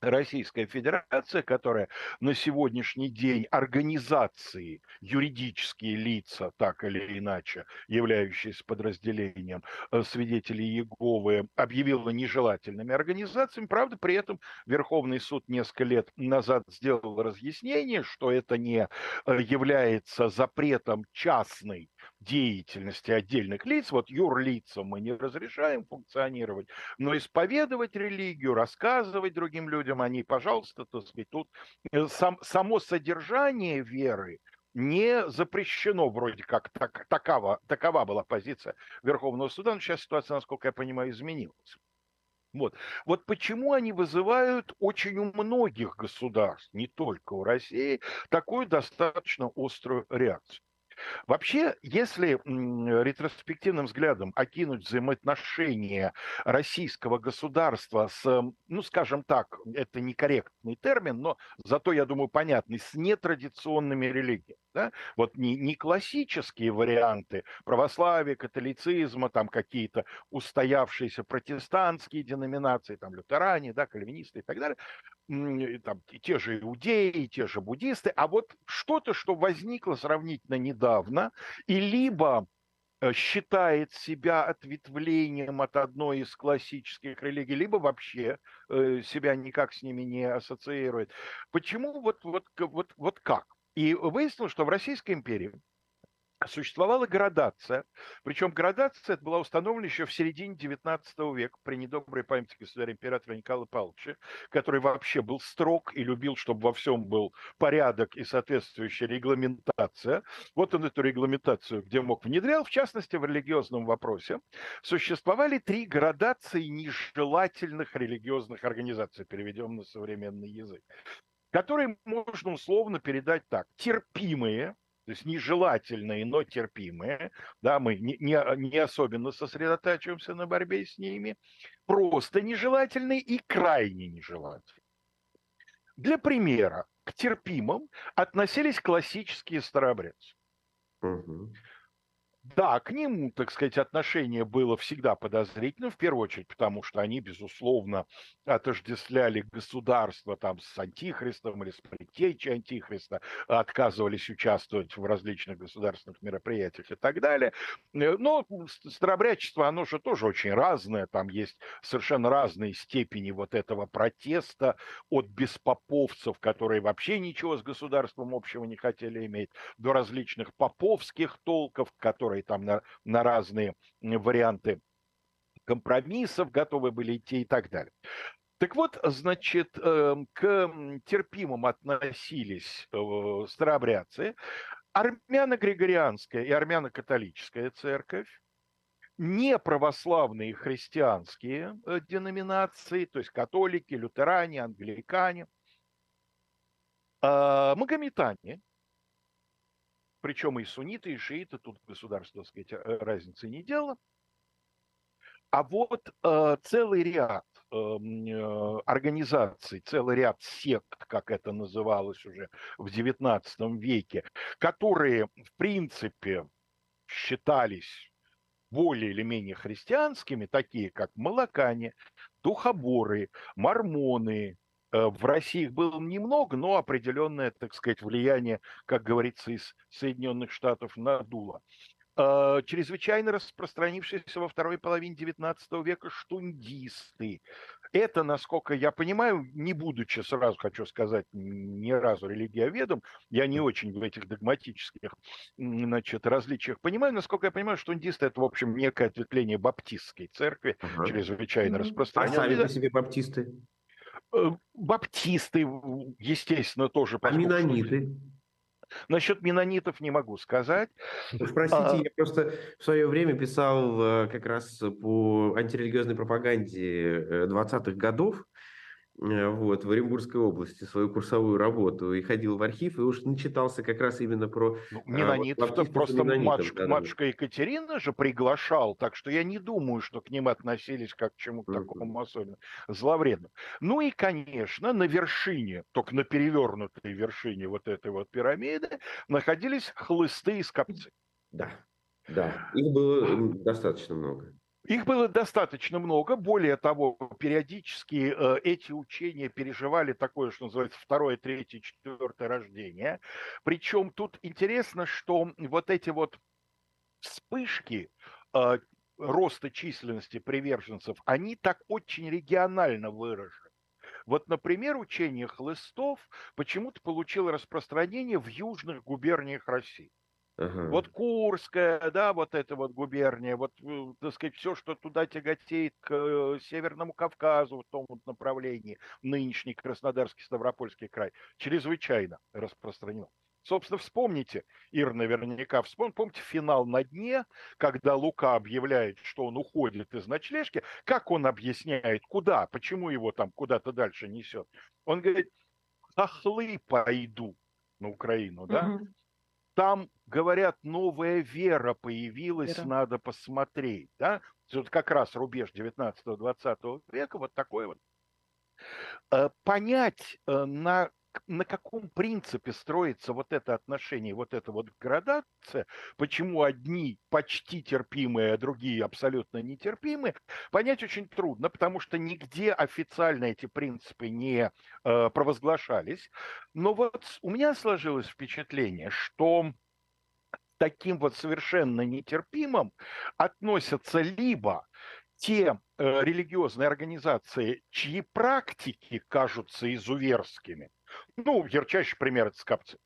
Российская Федерация, которая на сегодняшний день организации, юридические лица, так или иначе, являющиеся подразделением э, свидетелей Иеговы, объявила нежелательными организациями. Правда, при этом Верховный суд несколько лет назад сделал разъяснение, что это не э, является запретом частной деятельности отдельных лиц. Вот юрлицам мы не разрешаем функционировать, но исповедовать религию, рассказывать другим людям о ней, пожалуйста, так сказать, тут э, сам, само содержание веры не запрещено вроде как, так, такова, такова была позиция Верховного суда, но сейчас ситуация, насколько я понимаю, изменилась. Вот. вот почему они вызывают очень у многих государств, не только у России, такую достаточно острую реакцию. Вообще, если ретроспективным взглядом окинуть взаимоотношения российского государства с, ну, скажем так, это некорректный термин, но зато, я думаю, понятный, с нетрадиционными религиями. Да? Вот не, не классические варианты православия, католицизма, там какие-то устоявшиеся протестантские деноминации, там лютеране, да, кальвинисты и так далее, там те же иудеи, те же буддисты, а вот что-то, что возникло сравнительно недавно, и либо э, считает себя ответвлением от одной из классических религий, либо вообще э, себя никак с ними не ассоциирует. Почему вот, вот, вот, вот как? И выяснилось, что в Российской империи существовала градация, причем градация была установлена еще в середине XIX века при недоброй памяти государя-императора Николая Павловича, который вообще был строг и любил, чтобы во всем был порядок и соответствующая регламентация. Вот он эту регламентацию где мог внедрял, в частности, в религиозном вопросе. Существовали три градации нежелательных религиозных организаций, переведем на современный язык, которые можно условно передать так. Терпимые – то есть нежелательные, но терпимые, да, мы не, не, не особенно сосредотачиваемся на борьбе с ними, просто нежелательные и крайне нежелательные. Для примера, к терпимым относились классические старообрядцы. Угу. Да, к ним, так сказать, отношение было всегда подозрительным, в первую очередь, потому что они, безусловно, отождествляли государство там с антихристом или с предтечей антихриста, отказывались участвовать в различных государственных мероприятиях и так далее. Э, но старобрячество, оно же тоже очень разное, там есть совершенно разные степени вот этого протеста от беспоповцев, которые вообще ничего с государством общего не хотели иметь, до различных поповских толков, которые которые там на, на разные варианты компромиссов готовы были идти и так далее. Так вот, значит, эм, к терпимым относились э, старообрядцы, армяно-григорианская и армяно-католическая церковь, не православные христианские э, деноминации, то есть католики, лютеране, англикане, э, магометане, причем и сунниты, и шииты, тут государство, так сказать, э, разницы не делало, а вот э, целый ряд э, э, организаций, целый ряд сект, как это называлось уже в XIX веке, которые, в принципе, считались более или менее христианскими, такие как молокане, духоборы, мормоны. Э, в России их было немного, но определенное, так сказать, влияние, как говорится, из Соединенных Штатов надуло. Э, чрезвычайно распространившиеся во второй половине XIX века штундисты. Это, насколько я понимаю, не будучи, сразу хочу сказать, ни разу религиоведом, я не очень в этих догматических значит, различиях понимаю, насколько я понимаю, штундисты – это, в общем, некое ответвление баптистской церкви, ага. чрезвычайно распространенное.
А сами по себе баптисты?
Э, баптисты, естественно, тоже.
А менониты?
Насчет менонитов не могу сказать.
Простите, а... я просто в свое время писал э, как раз по антирелигиозной пропаганде 20-х э, годов вот, в Оренбургской области свою курсовую работу и ходил в архив, и уж начитался как раз именно про...
Ну, Менонитов, вот, просто матушка, да, матушка Екатерина же приглашал, так что я не думаю, что к ним относились как к чему-то uh-huh. такому особенно зловредному. Ну и, конечно, на вершине, только на перевернутой вершине вот этой вот пирамиды находились хлысты и скопцы.
Да, да, их было достаточно много.
Их было достаточно много. Более того, периодически э, эти учения переживали такое, что называется, второе, третье, четвертое рождение. Причем тут интересно, что вот эти вот вспышки э, роста численности приверженцев, они так очень регионально выражены. Вот, например, учение хлыстов почему-то получило распространение в южных губерниях России. Ага. Вот Курская, да, вот эта вот губерния, вот, э, так сказать, все, что туда тяготеет к э, Северному Кавказу в том вот направлении, нынешний Краснодарский, Ставропольский край, чрезвычайно распространено. Собственно, вспомните, Ир наверняка вспомните, помните финал на дне, когда Лука объявляет, что он уходит из ночлежки, как он объясняет, куда, почему его там куда-то дальше несет. Он говорит, хохлы пойду на Украину, да? Угу. Там, говорят, новая вера появилась, вера. надо посмотреть. Да? Вот как раз рубеж 19-20 века, вот такой вот. Э, понять, э, на каком принципе строится вот это отношение, вот эта вот градация, почему одни почти терпимые, а другие абсолютно нетерпимые, понять очень трудно, потому что нигде официально эти принципы не э, провозглашались. Но вот у меня сложилось впечатление, что таким вот совершенно нетерпимым относятся либо те э, религиозные организации, чьи практики кажутся изуверскими, ну, ярчайший пример – это скопцы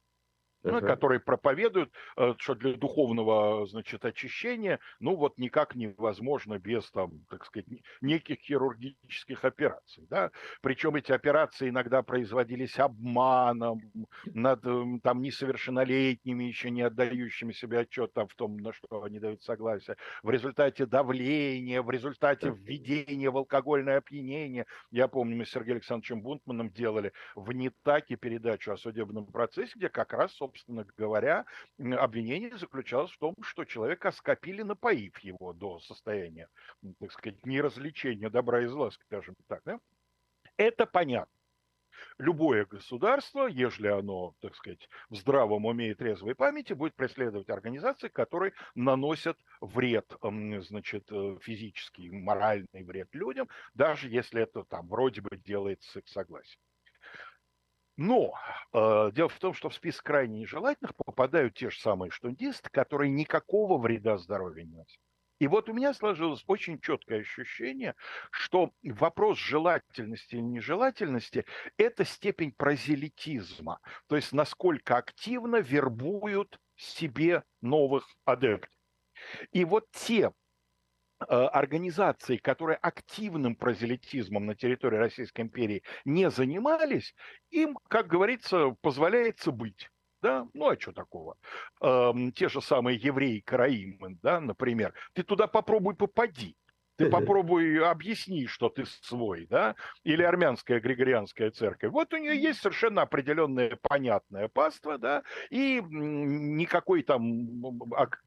uh-huh. которые проповедуют, э, что для духовного, значит, очищения, ну, вот никак невозможно без, там, так сказать, неких хирургических операций, да, причем эти операции иногда производились обманом над, эм, там, несовершеннолетними, еще не отдающими себе отчет там, в том, на что они дают согласие, в результате давления, в результате введения в алкогольное опьянение. Я помню, мы с Сергеем Александровичем Бунтманом делали в НИТАКе передачу о судебном процессе, где как раз, собственно, собственно говоря, обвинение заключалось в том, что человека скопили, напоив его до состояния, так сказать, неразличения добра и зла, скажем так. Да? Это понятно. Любое государство, ежели оно, так сказать, в здравом уме и трезвой памяти, будет преследовать организации, которые наносят вред, значит, э, физический, моральный вред людям, даже если это там вроде бы делается с их согласием. Но э, дело в том, что в список крайне нежелательных попадают те же самые штундисты, которые никакого вреда здоровью не носят. И вот у меня сложилось очень четкое ощущение, что вопрос желательности или нежелательности – это степень прозелитизма, то есть насколько активно вербуют себе новых адептов. И вот те Э, организаций, которые активным прозелитизмом на территории Российской империи не занимались, им, как говорится, позволяется быть. да, ну а что такого? Эм, те же самые евреи Караимы, да, например, ты туда попробуй попади, ты попробуй объясни, что ты свой, да, или армянская григорианская церковь. Вот у нее есть совершенно определенное понятное паство, да, и никакой там,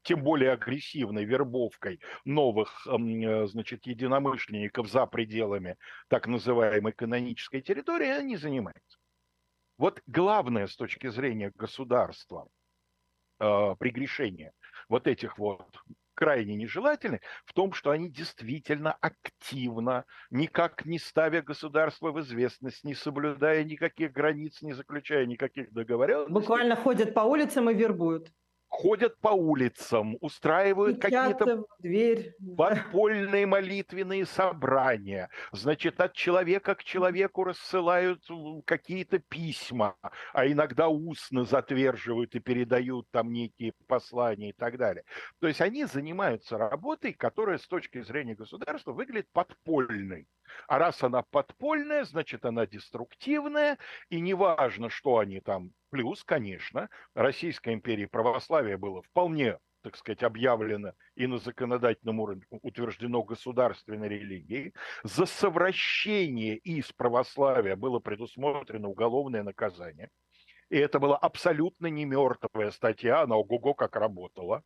тем более агрессивной вербовкой новых, э, значит, единомышленников за пределами так называемой канонической территории она не занимается. Вот главное с точки зрения государства э, прегрешение вот этих вот крайне нежелательны в том, что они действительно активно, никак не ставя государство в известность, не соблюдая никаких границ, не заключая никаких договоренностей.
Буквально ходят по улицам и вербуют
ходят по улицам, устраивают какие-то
дверь.
подпольные молитвенные собрания. Значит, от человека к человеку рассылают какие-то письма, а иногда устно затверживают и передают там некие послания и так далее. То есть они занимаются работой, которая с точки зрения государства выглядит подпольной. А раз она подпольная, значит, она деструктивная, и неважно, что они там Плюс, конечно, Российской империи православие было вполне так сказать, объявлено и на законодательном уровне утверждено государственной религией. За совращение из православия было предусмотрено уголовное наказание – и это была абсолютно не мертвая статья, она ого-го как работала.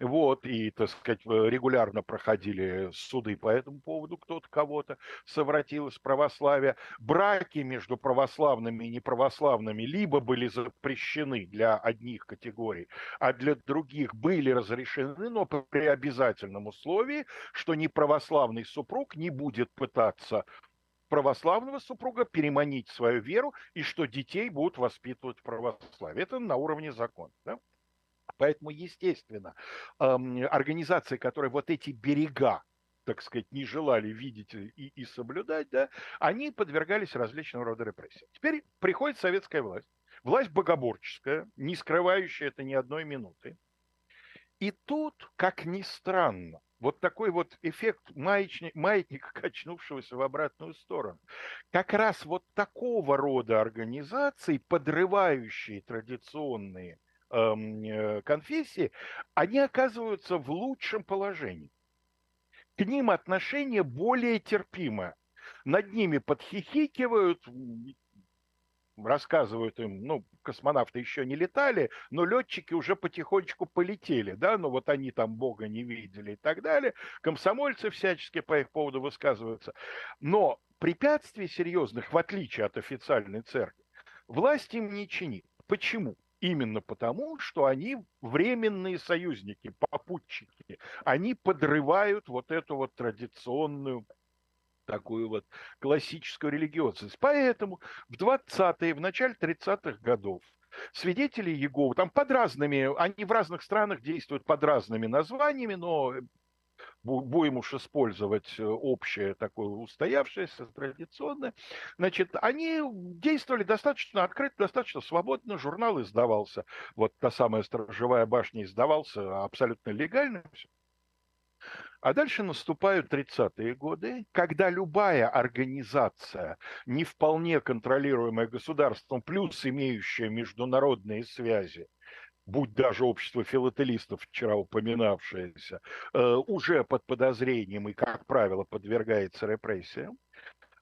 Вот, и, так сказать, регулярно проходили суды по этому поводу, кто-то кого-то совратил из православия. Браки между православными и неправославными либо были запрещены для одних категорий, а для других были разрешены, но при обязательном условии, что неправославный супруг не будет пытаться православного супруга переманить свою веру и что детей будут воспитывать в православии. Это на уровне закона. Да? Поэтому, естественно, организации, которые вот эти берега так сказать, не желали видеть и, и соблюдать, да, они подвергались различного рода репрессиям. Теперь приходит советская власть, власть богоборческая, не скрывающая это ни одной минуты. И тут, как ни странно, вот такой вот эффект маятника, маятника, качнувшегося в обратную сторону. Как раз вот такого рода организации, подрывающие традиционные эм, э, конфессии, они оказываются в лучшем положении. К ним отношение более терпимое. Над ними подхихикивают, рассказывают им, ну, космонавты еще не летали, но летчики уже потихонечку полетели, да, ну вот они там Бога не видели и так далее, комсомольцы всячески по их поводу высказываются. Но препятствий серьезных, в отличие от официальной церкви, власть им не чинит. Почему? Именно потому, что они временные союзники, попутчики. Они подрывают вот эту вот традиционную такую вот классическую религиозность. Поэтому в 20-е, в начале 30-х годов свидетели Иеговы, там под разными, они в разных странах действуют под разными названиями, но будем уж использовать э, общее такое устоявшееся, традиционное, значит, они действовали достаточно открыто, достаточно свободно, журнал издавался, вот та самая «Сторожевая башня» издавался абсолютно легально, а дальше наступают 30-е годы, когда любая организация, не вполне контролируемая государством, плюс имеющая международные связи, будь даже общество филателистов, вчера упоминавшееся, э, уже под подозрением и, как правило, подвергается репрессиям.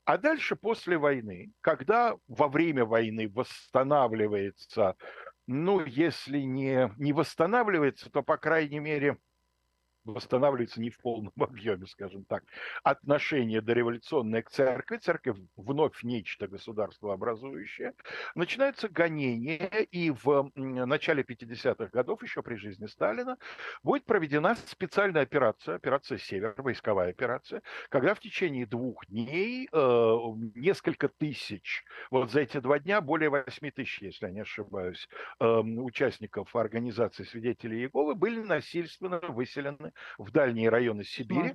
А дальше после войны, когда во время войны восстанавливается, ну, если не, не восстанавливается, то, по крайней мере, восстанавливается не в полном объеме, скажем так, отношение дореволюционное к церкви, церковь вновь нечто государствообразующее, начинается гонение, и в начале 50-х годов, еще при жизни Сталина, будет проведена специальная операция, операция «Север», войсковая операция, когда в течение двух дней э, несколько тысяч, вот за эти два дня более 8 тысяч, если я не ошибаюсь, э, участников организации свидетелей Иеговы были насильственно выселены в дальние районы Сибири,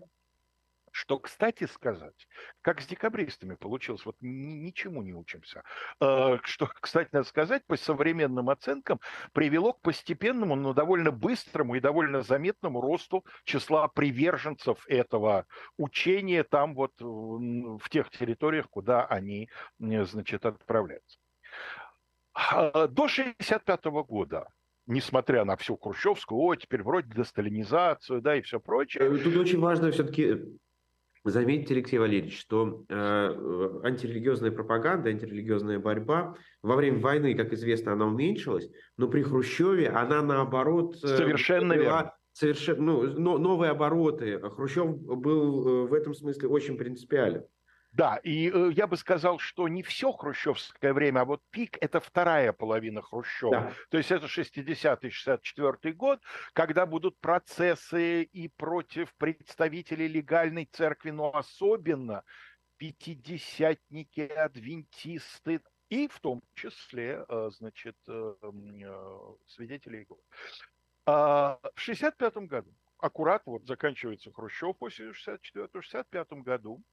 что, кстати сказать, как с декабристами получилось, вот ничему не учимся. А, что, кстати, надо сказать, по современным оценкам привело к постепенному, но довольно быстрому и довольно заметному росту числа приверженцев этого учения там вот в тех территориях, куда они, значит, отправляются. А, до 1965 года несмотря на всю хрущевскую, о, теперь вроде десталинизацию, да, и все прочее.
Э, тут очень важно все-таки заметить, Алексей Валерьевич, что э, антирелигиозная пропаганда, антирелигиозная борьба во время войны, как известно, она уменьшилась, но при Хрущеве она наоборот...
Э, Совершенно верно
совершенно ну, новые обороты. Хрущев был э, в этом смысле очень принципиален.
Да, и э, я бы сказал, что не все хрущевское время, а вот пик – это вторая половина Хрущева. Да. То есть это 60-й, 64 год, когда будут процессы и против представителей легальной церкви, но особенно пятидесятники, адвентисты, и в том числе, э, значит, э, свидетели Иеговы. А в 65 году, аккурат вот заканчивается Хрущев после 64 в 65 году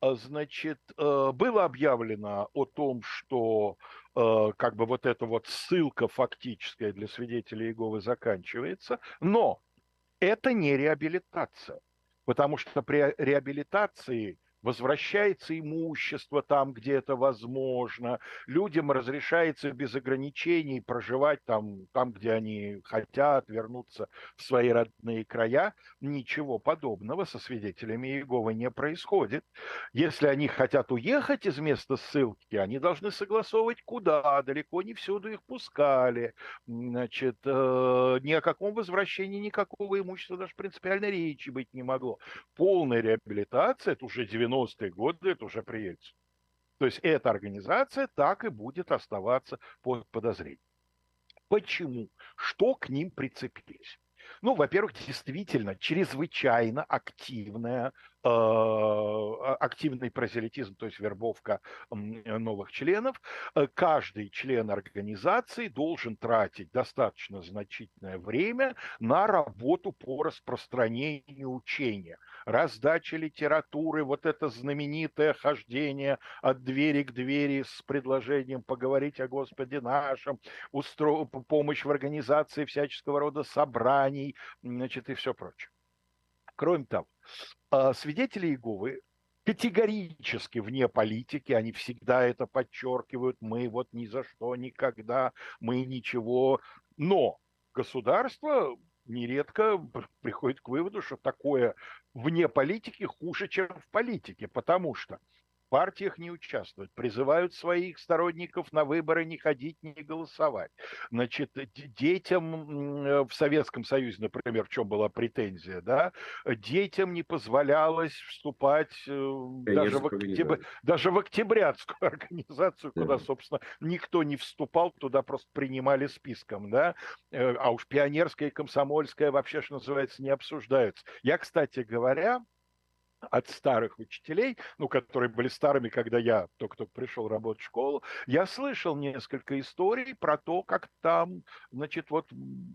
значит, э, было объявлено о том, что э, как бы вот эта вот ссылка фактическая для свидетелей Иеговы заканчивается, но это не реабилитация, потому что при реабилитации возвращается имущество там, где это возможно, людям разрешается без ограничений проживать там, там, где они хотят, вернуться в свои родные края. Ничего подобного со свидетелями Иеговы не происходит. Если они хотят уехать из места ссылки, они должны согласовывать куда, далеко не всюду их пускали. Значит, э, ни о каком возвращении никакого имущества даже принципиальной речи быть не могло. Полная реабилитация, это уже 90 90-е годы это уже при Ельцине. То есть эта организация так и будет оставаться под подозрением. Почему? Что к ним прицепились? Ну, во-первых, действительно, чрезвычайно активная, активный прозелитизм, то есть вербовка новых членов. Э, каждый член организации должен тратить достаточно значительное время на работу по распространению учения раздача литературы, вот это знаменитое хождение от двери к двери с предложением поговорить о Господе нашем, устро... помощь в организации всяческого рода собраний, значит, и все прочее. Кроме того, а, свидетели Иеговы категорически вне политики, они всегда это подчеркивают, мы вот ни за что, никогда, мы ничего. Но государство нередко приходит к выводу, что такое вне политики хуже, чем в политике, потому что партиях не участвовать, призывают своих сторонников на выборы не ходить, не голосовать. Значит, детям э, в Советском Союзе, например, в чем была претензия, да, детям не позволялось вступать э, даже в, октябрь, даже в октябрятскую организацию, куда, собственно, никто не вступал, туда просто принимали списком, да, э, а уж пионерская и комсомольская вообще, что называется, не обсуждаются. Я, кстати говоря, от старых учителей, ну, которые были старыми, когда я только-только пришел работать в школу, я слышал несколько историй про то, как там, значит, вот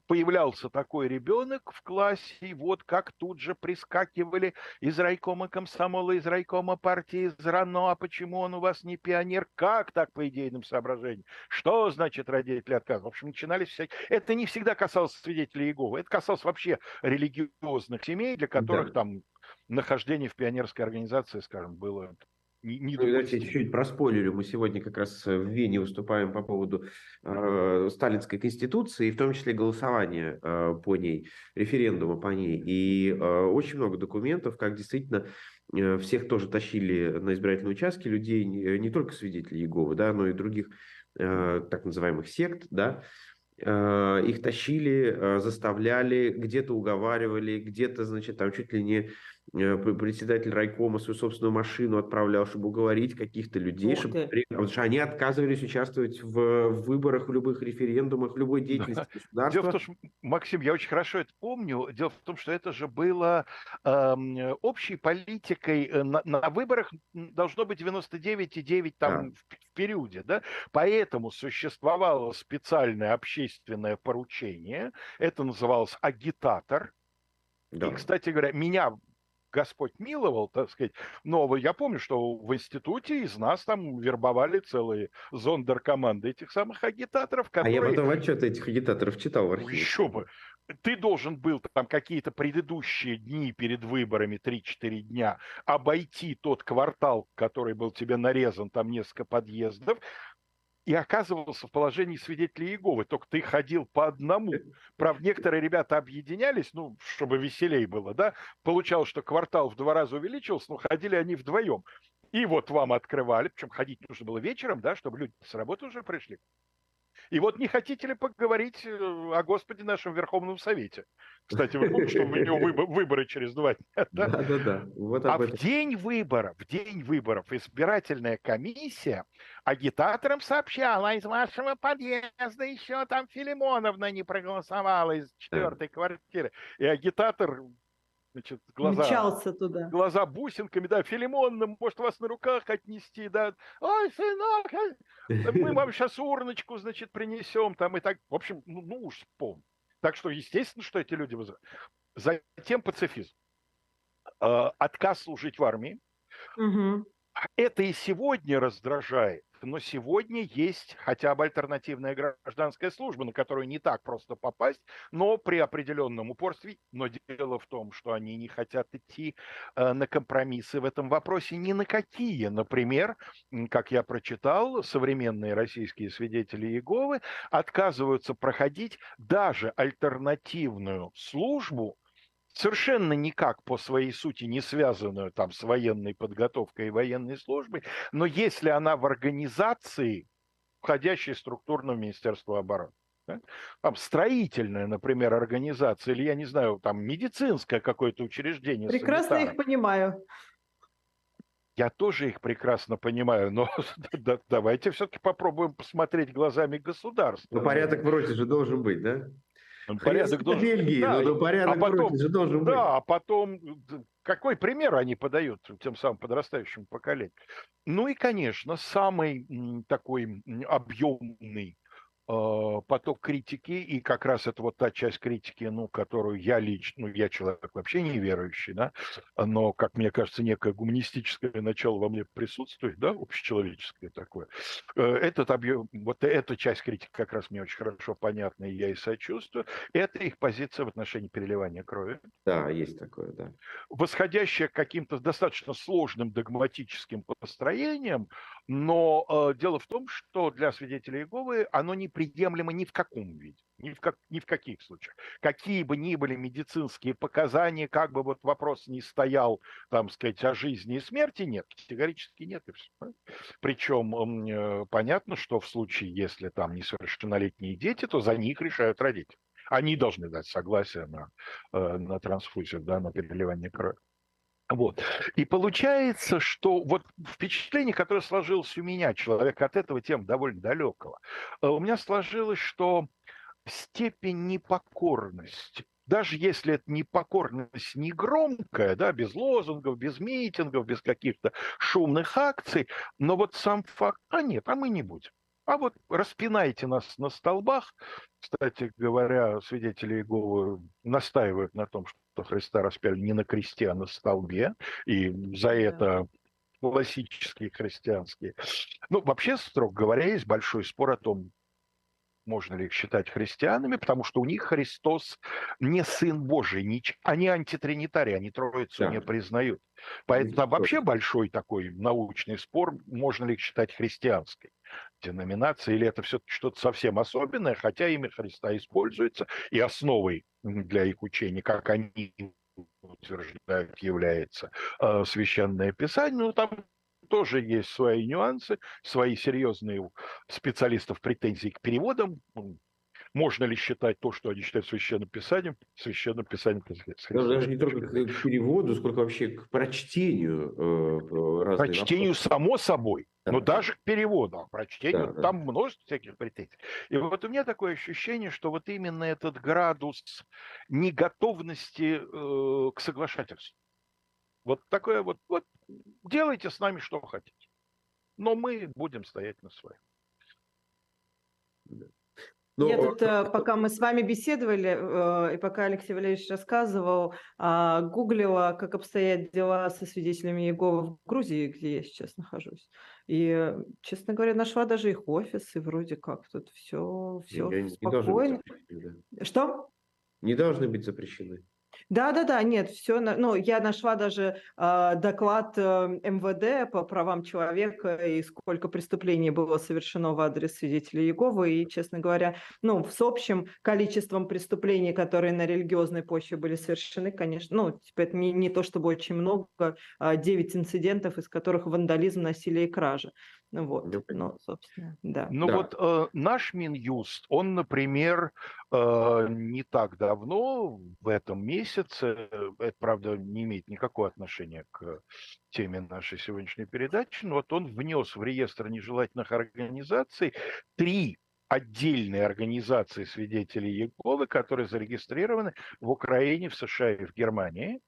появлялся такой ребенок в классе, и вот как тут же прискакивали из райкома комсомола, из райкома партии, из РАНО, а почему он у вас не пионер, как так по идейным соображениям, что значит родители отказывают. В общем, начинались всякие... Это не всегда касалось свидетелей Иеговы, это касалось вообще религиозных семей, для которых да. там нахождение в пионерской организации, скажем, было
не, не ну, давайте чуть-чуть проспойлерю. Мы сегодня как раз в Вене выступаем по поводу э, Сталинской конституции, в том числе голосования э, по ней, референдума по ней. И э, очень много документов, как действительно э, всех тоже тащили на избирательные участки людей, не, не только свидетелей Иеговы, да, но и других э, так называемых сект, да, э, их тащили, э, заставляли, где-то уговаривали, где-то, значит, там чуть ли не председатель райкома свою собственную машину отправлял, чтобы уговорить каких-то людей, чтобы, потому что они отказывались участвовать в, выборах, в любых референдумах, в любой деятельности да. государства.
Дело в том, что, Максим, я очень хорошо это помню. Дело в том, что это же было э, общей политикой. Э, на, на выборах должно быть 99,9 там да. в, в периоде, да? Поэтому существовало специальное общественное поручение. Это называлось агитатор. Да. И, кстати говоря, меня Господь миловал, так сказать. Но я помню, что в институте из нас там вербовали целые зондеркоманды этих самых агитаторов,
которые... А я потом отчеты этих агитаторов читал в архиве.
Еще бы. Ты должен был там какие-то предыдущие дни перед выборами, 3-4 дня, обойти тот квартал, который был тебе нарезан, там несколько подъездов, и оказывался в положении свидетелей Иеговы, только ты ходил по одному. Правда, некоторые ребята объединялись, ну, чтобы веселей было, да, получалось, что квартал в два раза увеличился, но ходили они вдвоем. И вот вам открывали, причем ходить нужно было вечером, да, чтобы люди с работы уже пришли. И вот не хотите ли поговорить э, о Господе нашем Верховном Совете? Кстати, вы помните, что у него выборы через два дня? Да, да, да. Вот а в день выборов, в день выборов избирательная комиссия агитаторам сообщала, из вашего подъезда еще там Филимоновна не проголосовала из четвертой квартиры. И агитатор значит, глаза...
Мчался туда.
Глаза бусинками, да, Филимон, может, вас на руках отнести, да. Ой, сынок, а, мы вам сейчас урночку, значит, принесем, там, и так. В общем, ну, ну уж вспомни. Так что, естественно, что эти люди вызывают. Затем пацифизм. Э, отказ служить в армии. Угу. Это и сегодня раздражает но сегодня есть хотя бы альтернативная гражданская служба, на которую не так просто попасть, но при определенном упорстве. Но дело в том, что они не хотят идти э, на компромиссы в этом вопросе ни на какие. Например, как я прочитал, современные российские свидетели Иеговы отказываются проходить даже альтернативную службу совершенно никак по своей сути не связанную там с военной подготовкой и военной службой, но если она в организации, входящей в структурное Министерство обороны, да? Там строительная, например, организация, или, я не знаю, там медицинское какое-то учреждение.
Прекрасно санитар. их понимаю.
Я тоже их прекрасно понимаю, но давайте все-таки попробуем посмотреть глазами государства.
Но порядок вроде же должен быть, да?
Порядок должен Бельгии, да, но порядок а потом, же должен быть. Да, а потом какой пример они подают тем самым подрастающему поколению? Ну и, конечно, самый такой объемный поток критики, и как раз это вот та часть критики, ну, которую я лично, ну, я человек вообще неверующий, да, но, как мне кажется, некое гуманистическое начало во мне присутствует, да, общечеловеческое такое. Э, этот объем, вот эта часть критики как раз мне очень хорошо понятна, и я и сочувствую. Это их позиция в отношении переливания крови.
Да, есть такое, да.
Восходящая к каким-то достаточно сложным догматическим построениям, но э, дело в том, что для свидетелей Иеговы оно не приемлемо ни в каком виде, ни в, как, ни в каких случаях. Какие бы ни были медицинские показания, как бы вот вопрос не стоял, там, сказать, о жизни и смерти, нет, категорически нет. Причем э, понятно, что в случае, если там несовершеннолетние дети, то за них решают родители. Они должны дать согласие на, э, на трансфузию, да, на переливание крови. Вот. И получается, что вот впечатление, которое сложилось у меня, человек от этого тем довольно далекого, э, у меня сложилось, что степень непокорности даже если это непокорность не громкая, да, без лозунгов, без митингов, без каких-то шумных акций, но вот сам факт, а нет, а мы не будем. А вот распинайте нас на столбах. Кстати говоря, свидетели Иеговы настаивают на том, что Христа распяли не на кресте, а на столбе. И за да. это классические христианские. Ну, вообще, строго говоря, есть большой спор о том, можно ли их считать христианами, потому что у них Христос не Сын Божий, не, они антитринитарии, они Троицу да. не признают. Поэтому там вообще большой такой научный спор, можно ли их считать христианской деноминацией, или это все-таки что-то совсем особенное, хотя имя Христа используется, и основой для их учения, как они утверждают, является э, священное писание, но там тоже есть свои нюансы, свои серьезные специалистов претензии к переводам. Можно ли считать то, что они считают священным писанием, священным писанием?
Даже не только к переводу, сколько вообще к прочтению.
Э, прочтению, вопросы. само собой. Да, но да. даже к переводу, а прочтению, да, там да. множество всяких претензий. И вот у меня такое ощущение, что вот именно этот градус неготовности э, к соглашательству, вот такое вот, вот делайте с нами что хотите. Но мы будем стоять на своем.
Но... Я тут, э, пока мы с вами беседовали, э, и пока Алексей Валерьевич рассказывал, а, гуглила, как обстоят дела со свидетелями Иеговы в Грузии, где я сейчас нахожусь. И, честно говоря, нашла даже их офис, и вроде как тут все, все
не,
спокойно.
Не
да? Что?
Не должны быть запрещены.
Да-да-да, нет, все, ну, я нашла даже э, доклад э, МВД по правам человека и сколько преступлений было совершено в адрес свидетелей Иеговы, и, честно говоря, ну, с общим количеством преступлений, которые на религиозной почве были совершены, конечно, ну, типа, это не, не то чтобы очень много, а 9 инцидентов, из которых вандализм, насилие и кража. Ну вот,
Ну,
собственно, да.
Ну
Да.
вот э, наш Минюст, он, например, э, не так давно, в этом месяце, э, это, правда, не имеет никакого отношения к теме нашей сегодняшней передачи, но вот он внес в реестр нежелательных организаций три отдельные организации свидетелей Иеговы, которые зарегистрированы в Украине, в США и в Германии,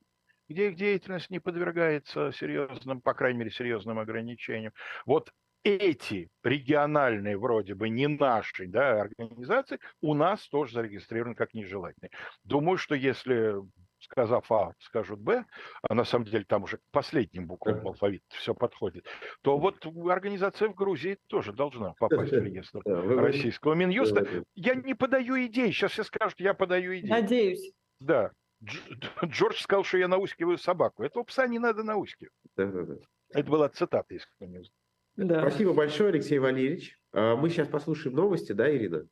где их деятельность не подвергается серьезным, по крайней мере, серьезным ограничениям. Вот эти региональные, вроде бы не наши да, организации, у нас тоже зарегистрированы как нежелательные. Думаю, что если сказав А, скажут Б, а на самом деле там уже к последним буквам алфавита все подходит, то вот организация в Грузии тоже должна попасть в реестр российского Минюста. Я не подаю идей, сейчас все скажут, я подаю идеи.
Надеюсь.
Да. Дж- Джордж сказал, что я наускиваю собаку. Этого пса не надо наускивать. Это была цитата, не знает.
Да.
Спасибо большое, Алексей Валерьевич. А, Мы сейчас послушаем новости, да, Ирина?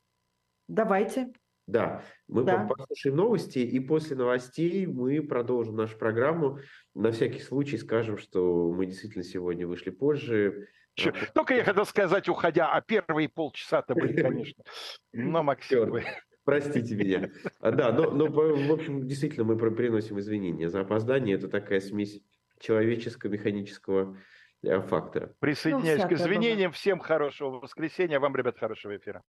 Давайте.
Да, мы
Да.
по- послушаем новости, и после новостей мы продолжим нашу программу. На всякий случай скажем, что мы действительно сегодня вышли позже.
Только я хотел сказать, уходя, а первые полчаса-то были, конечно. Но, Максим, вы-
Простите меня. А, Да, но, но, в общем, действительно, мы при- приносим извинения за опоздание. Это такая смесь человеческо-механического э, фактора.
присоединяюсь к
всякое бывает.
извинениям. Всем хорошего воскресенья, вам, ребят, хорошего эфира.